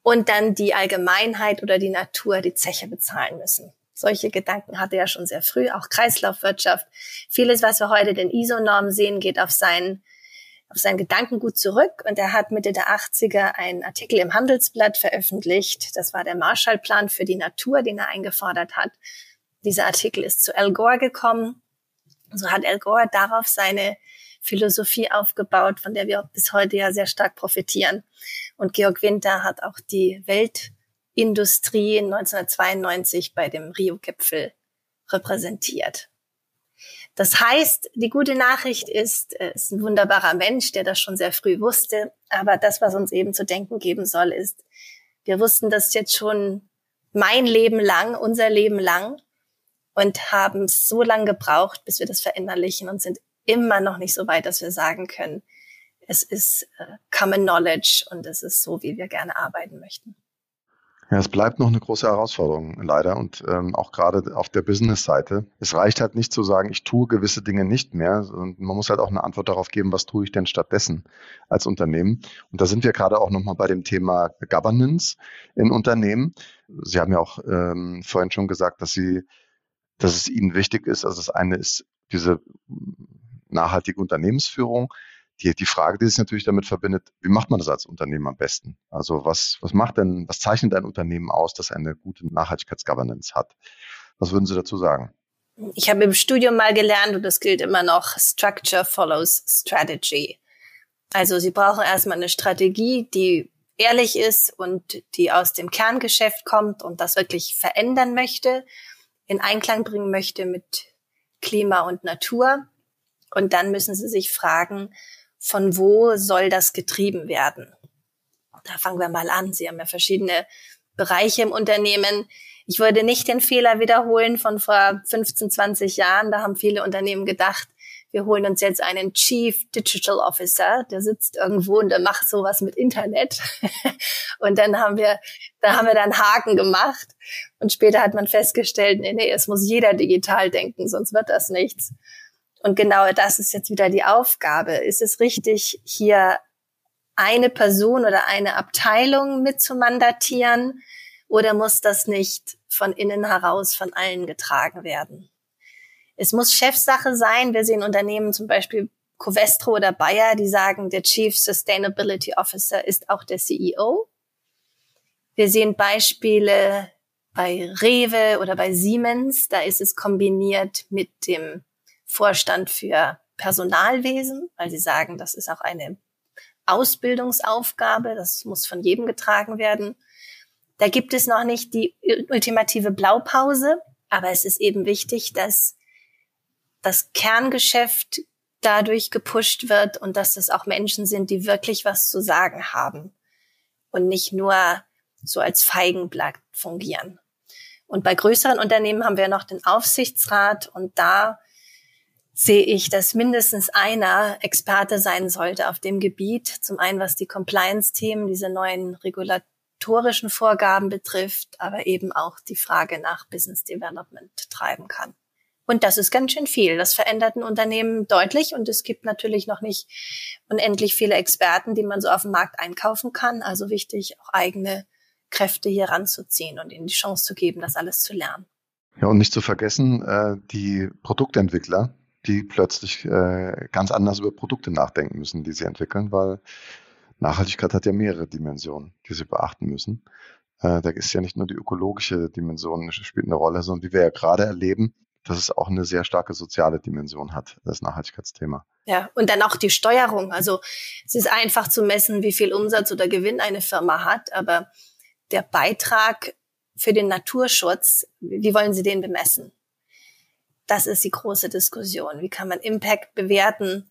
Und dann die Allgemeinheit oder die Natur die Zeche bezahlen müssen. Solche Gedanken hatte er schon sehr früh, auch Kreislaufwirtschaft. Vieles, was wir heute den ISO-Normen sehen, geht auf seinen auf sein Gedankengut zurück und er hat Mitte der 80er einen Artikel im Handelsblatt veröffentlicht. Das war der Marshallplan für die Natur, den er eingefordert hat. Dieser Artikel ist zu Al Gore gekommen. So hat Al Gore darauf seine Philosophie aufgebaut, von der wir bis heute ja sehr stark profitieren. Und Georg Winter hat auch die Weltindustrie 1992 bei dem Rio-Gipfel repräsentiert. Das heißt, die gute Nachricht ist, er ist ein wunderbarer Mensch, der das schon sehr früh wusste. Aber das, was uns eben zu denken geben soll, ist, wir wussten das jetzt schon mein Leben lang, unser Leben lang und haben so lange gebraucht, bis wir das verinnerlichen und sind immer noch nicht so weit, dass wir sagen können, es ist äh, Common Knowledge und es ist so, wie wir gerne arbeiten möchten. Ja, es bleibt noch eine große Herausforderung, leider. Und ähm, auch gerade auf der Business-Seite. Es reicht halt nicht zu sagen, ich tue gewisse Dinge nicht mehr. Und man muss halt auch eine Antwort darauf geben, was tue ich denn stattdessen als Unternehmen. Und da sind wir gerade auch nochmal bei dem Thema Governance in Unternehmen. Sie haben ja auch ähm, vorhin schon gesagt, dass Sie, dass es Ihnen wichtig ist. Also das eine ist diese nachhaltige Unternehmensführung die, die Frage, die sich natürlich damit verbindet, wie macht man das als Unternehmen am besten? Also was, was macht denn, was zeichnet ein Unternehmen aus, das eine gute Nachhaltigkeitsgovernance hat? Was würden Sie dazu sagen? Ich habe im Studium mal gelernt, und das gilt immer noch, Structure follows Strategy. Also Sie brauchen erstmal eine Strategie, die ehrlich ist und die aus dem Kerngeschäft kommt und das wirklich verändern möchte, in Einklang bringen möchte mit Klima und Natur. Und dann müssen Sie sich fragen, von wo soll das getrieben werden? Da fangen wir mal an. Sie haben ja verschiedene Bereiche im Unternehmen. Ich würde nicht den Fehler wiederholen von vor 15, 20 Jahren. Da haben viele Unternehmen gedacht, wir holen uns jetzt einen Chief Digital Officer, der sitzt irgendwo und der macht sowas mit Internet. [LAUGHS] und dann haben wir, da haben wir dann Haken gemacht. Und später hat man festgestellt, nee, nee, es muss jeder digital denken, sonst wird das nichts. Und genau das ist jetzt wieder die Aufgabe. Ist es richtig, hier eine Person oder eine Abteilung mitzumandatieren oder muss das nicht von innen heraus von allen getragen werden? Es muss Chefsache sein. Wir sehen Unternehmen zum Beispiel Covestro oder Bayer, die sagen, der Chief Sustainability Officer ist auch der CEO. Wir sehen Beispiele bei Rewe oder bei Siemens, da ist es kombiniert mit dem Vorstand für Personalwesen, weil sie sagen, das ist auch eine Ausbildungsaufgabe, das muss von jedem getragen werden. Da gibt es noch nicht die ultimative Blaupause, aber es ist eben wichtig, dass das Kerngeschäft dadurch gepusht wird und dass es auch Menschen sind, die wirklich was zu sagen haben und nicht nur so als Feigenblatt fungieren. Und bei größeren Unternehmen haben wir noch den Aufsichtsrat und da sehe ich, dass mindestens einer Experte sein sollte auf dem Gebiet. Zum einen, was die Compliance-Themen, diese neuen regulatorischen Vorgaben betrifft, aber eben auch die Frage nach Business Development treiben kann. Und das ist ganz schön viel. Das verändert ein Unternehmen deutlich und es gibt natürlich noch nicht unendlich viele Experten, die man so auf dem Markt einkaufen kann. Also wichtig, auch eigene Kräfte hier ranzuziehen und ihnen die Chance zu geben, das alles zu lernen. Ja, und nicht zu vergessen, äh, die Produktentwickler, die plötzlich äh, ganz anders über Produkte nachdenken müssen, die sie entwickeln, weil Nachhaltigkeit hat ja mehrere Dimensionen, die sie beachten müssen. Äh, da ist ja nicht nur die ökologische Dimension spielt eine Rolle, sondern wie wir ja gerade erleben, dass es auch eine sehr starke soziale Dimension hat, das Nachhaltigkeitsthema. Ja, und dann auch die Steuerung. Also es ist einfach zu messen, wie viel Umsatz oder Gewinn eine Firma hat, aber der Beitrag für den Naturschutz, wie wollen Sie den bemessen? Das ist die große Diskussion. Wie kann man Impact bewerten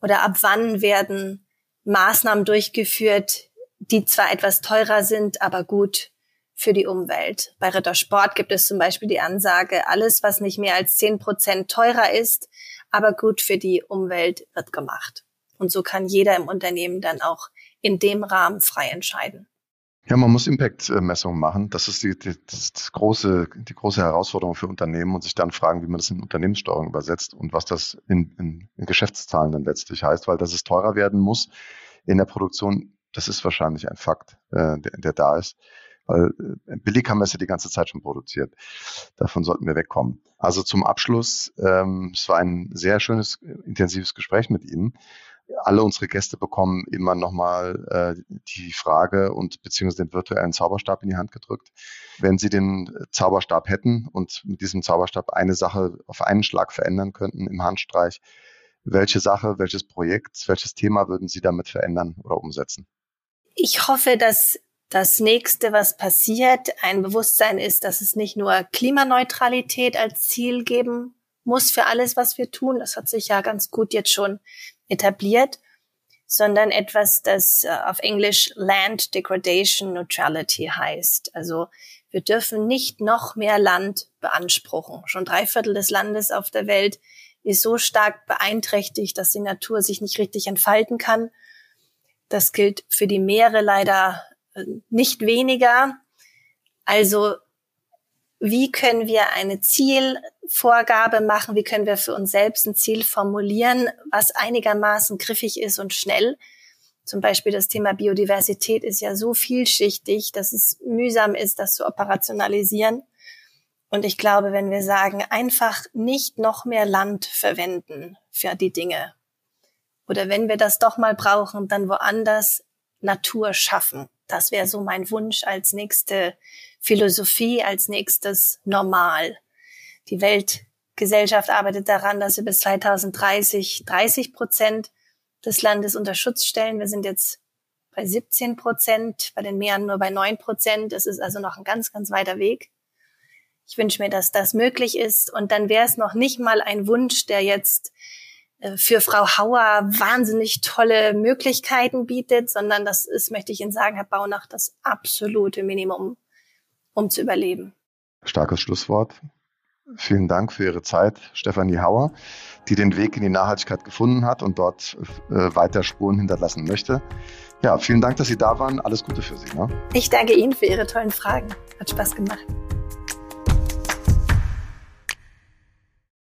oder ab wann werden Maßnahmen durchgeführt, die zwar etwas teurer sind, aber gut für die Umwelt. Bei Rittersport gibt es zum Beispiel die Ansage, alles, was nicht mehr als zehn Prozent teurer ist, aber gut für die Umwelt, wird gemacht. Und so kann jeder im Unternehmen dann auch in dem Rahmen frei entscheiden. Ja, man muss Impact-Messungen machen. Das ist die, die, das große, die große Herausforderung für Unternehmen und sich dann fragen, wie man das in Unternehmenssteuerung übersetzt und was das in, in, in Geschäftszahlen dann letztlich heißt, weil dass es teurer werden muss in der Produktion, das ist wahrscheinlich ein Fakt, äh, der, der da ist. Weil äh, billig haben wir es ja die ganze Zeit schon produziert. Davon sollten wir wegkommen. Also zum Abschluss, ähm, es war ein sehr schönes, intensives Gespräch mit Ihnen alle unsere Gäste bekommen immer nochmal äh, die Frage und beziehungsweise den virtuellen Zauberstab in die Hand gedrückt. Wenn Sie den Zauberstab hätten und mit diesem Zauberstab eine Sache auf einen Schlag verändern könnten im Handstreich, welche Sache, welches Projekt, welches Thema würden Sie damit verändern oder umsetzen? Ich hoffe, dass das nächste, was passiert, ein Bewusstsein ist, dass es nicht nur Klimaneutralität als Ziel geben muss für alles, was wir tun. Das hat sich ja ganz gut jetzt schon etabliert, sondern etwas, das äh, auf Englisch Land Degradation Neutrality heißt. Also wir dürfen nicht noch mehr Land beanspruchen. Schon drei Viertel des Landes auf der Welt ist so stark beeinträchtigt, dass die Natur sich nicht richtig entfalten kann. Das gilt für die Meere leider äh, nicht weniger. Also wie können wir eine Zielvorgabe machen, wie können wir für uns selbst ein Ziel formulieren, was einigermaßen griffig ist und schnell. Zum Beispiel das Thema Biodiversität ist ja so vielschichtig, dass es mühsam ist, das zu operationalisieren. Und ich glaube, wenn wir sagen, einfach nicht noch mehr Land verwenden für die Dinge, oder wenn wir das doch mal brauchen, dann woanders Natur schaffen. Das wäre so mein Wunsch als nächste Philosophie als nächstes normal. Die Weltgesellschaft arbeitet daran, dass wir bis 2030 30 Prozent des Landes unter Schutz stellen. Wir sind jetzt bei 17 Prozent, bei den Meeren nur bei 9 Prozent. Es ist also noch ein ganz, ganz weiter Weg. Ich wünsche mir, dass das möglich ist. Und dann wäre es noch nicht mal ein Wunsch, der jetzt für Frau Hauer wahnsinnig tolle Möglichkeiten bietet, sondern das ist, möchte ich Ihnen sagen, Herr Baunach, das absolute Minimum um zu überleben. Starkes Schlusswort. Vielen Dank für Ihre Zeit, Stefanie Hauer, die den Weg in die Nachhaltigkeit gefunden hat und dort äh, weiter Spuren hinterlassen möchte. Ja, vielen Dank, dass Sie da waren. Alles Gute für Sie. Ne? Ich danke Ihnen für Ihre tollen Fragen. Hat Spaß gemacht.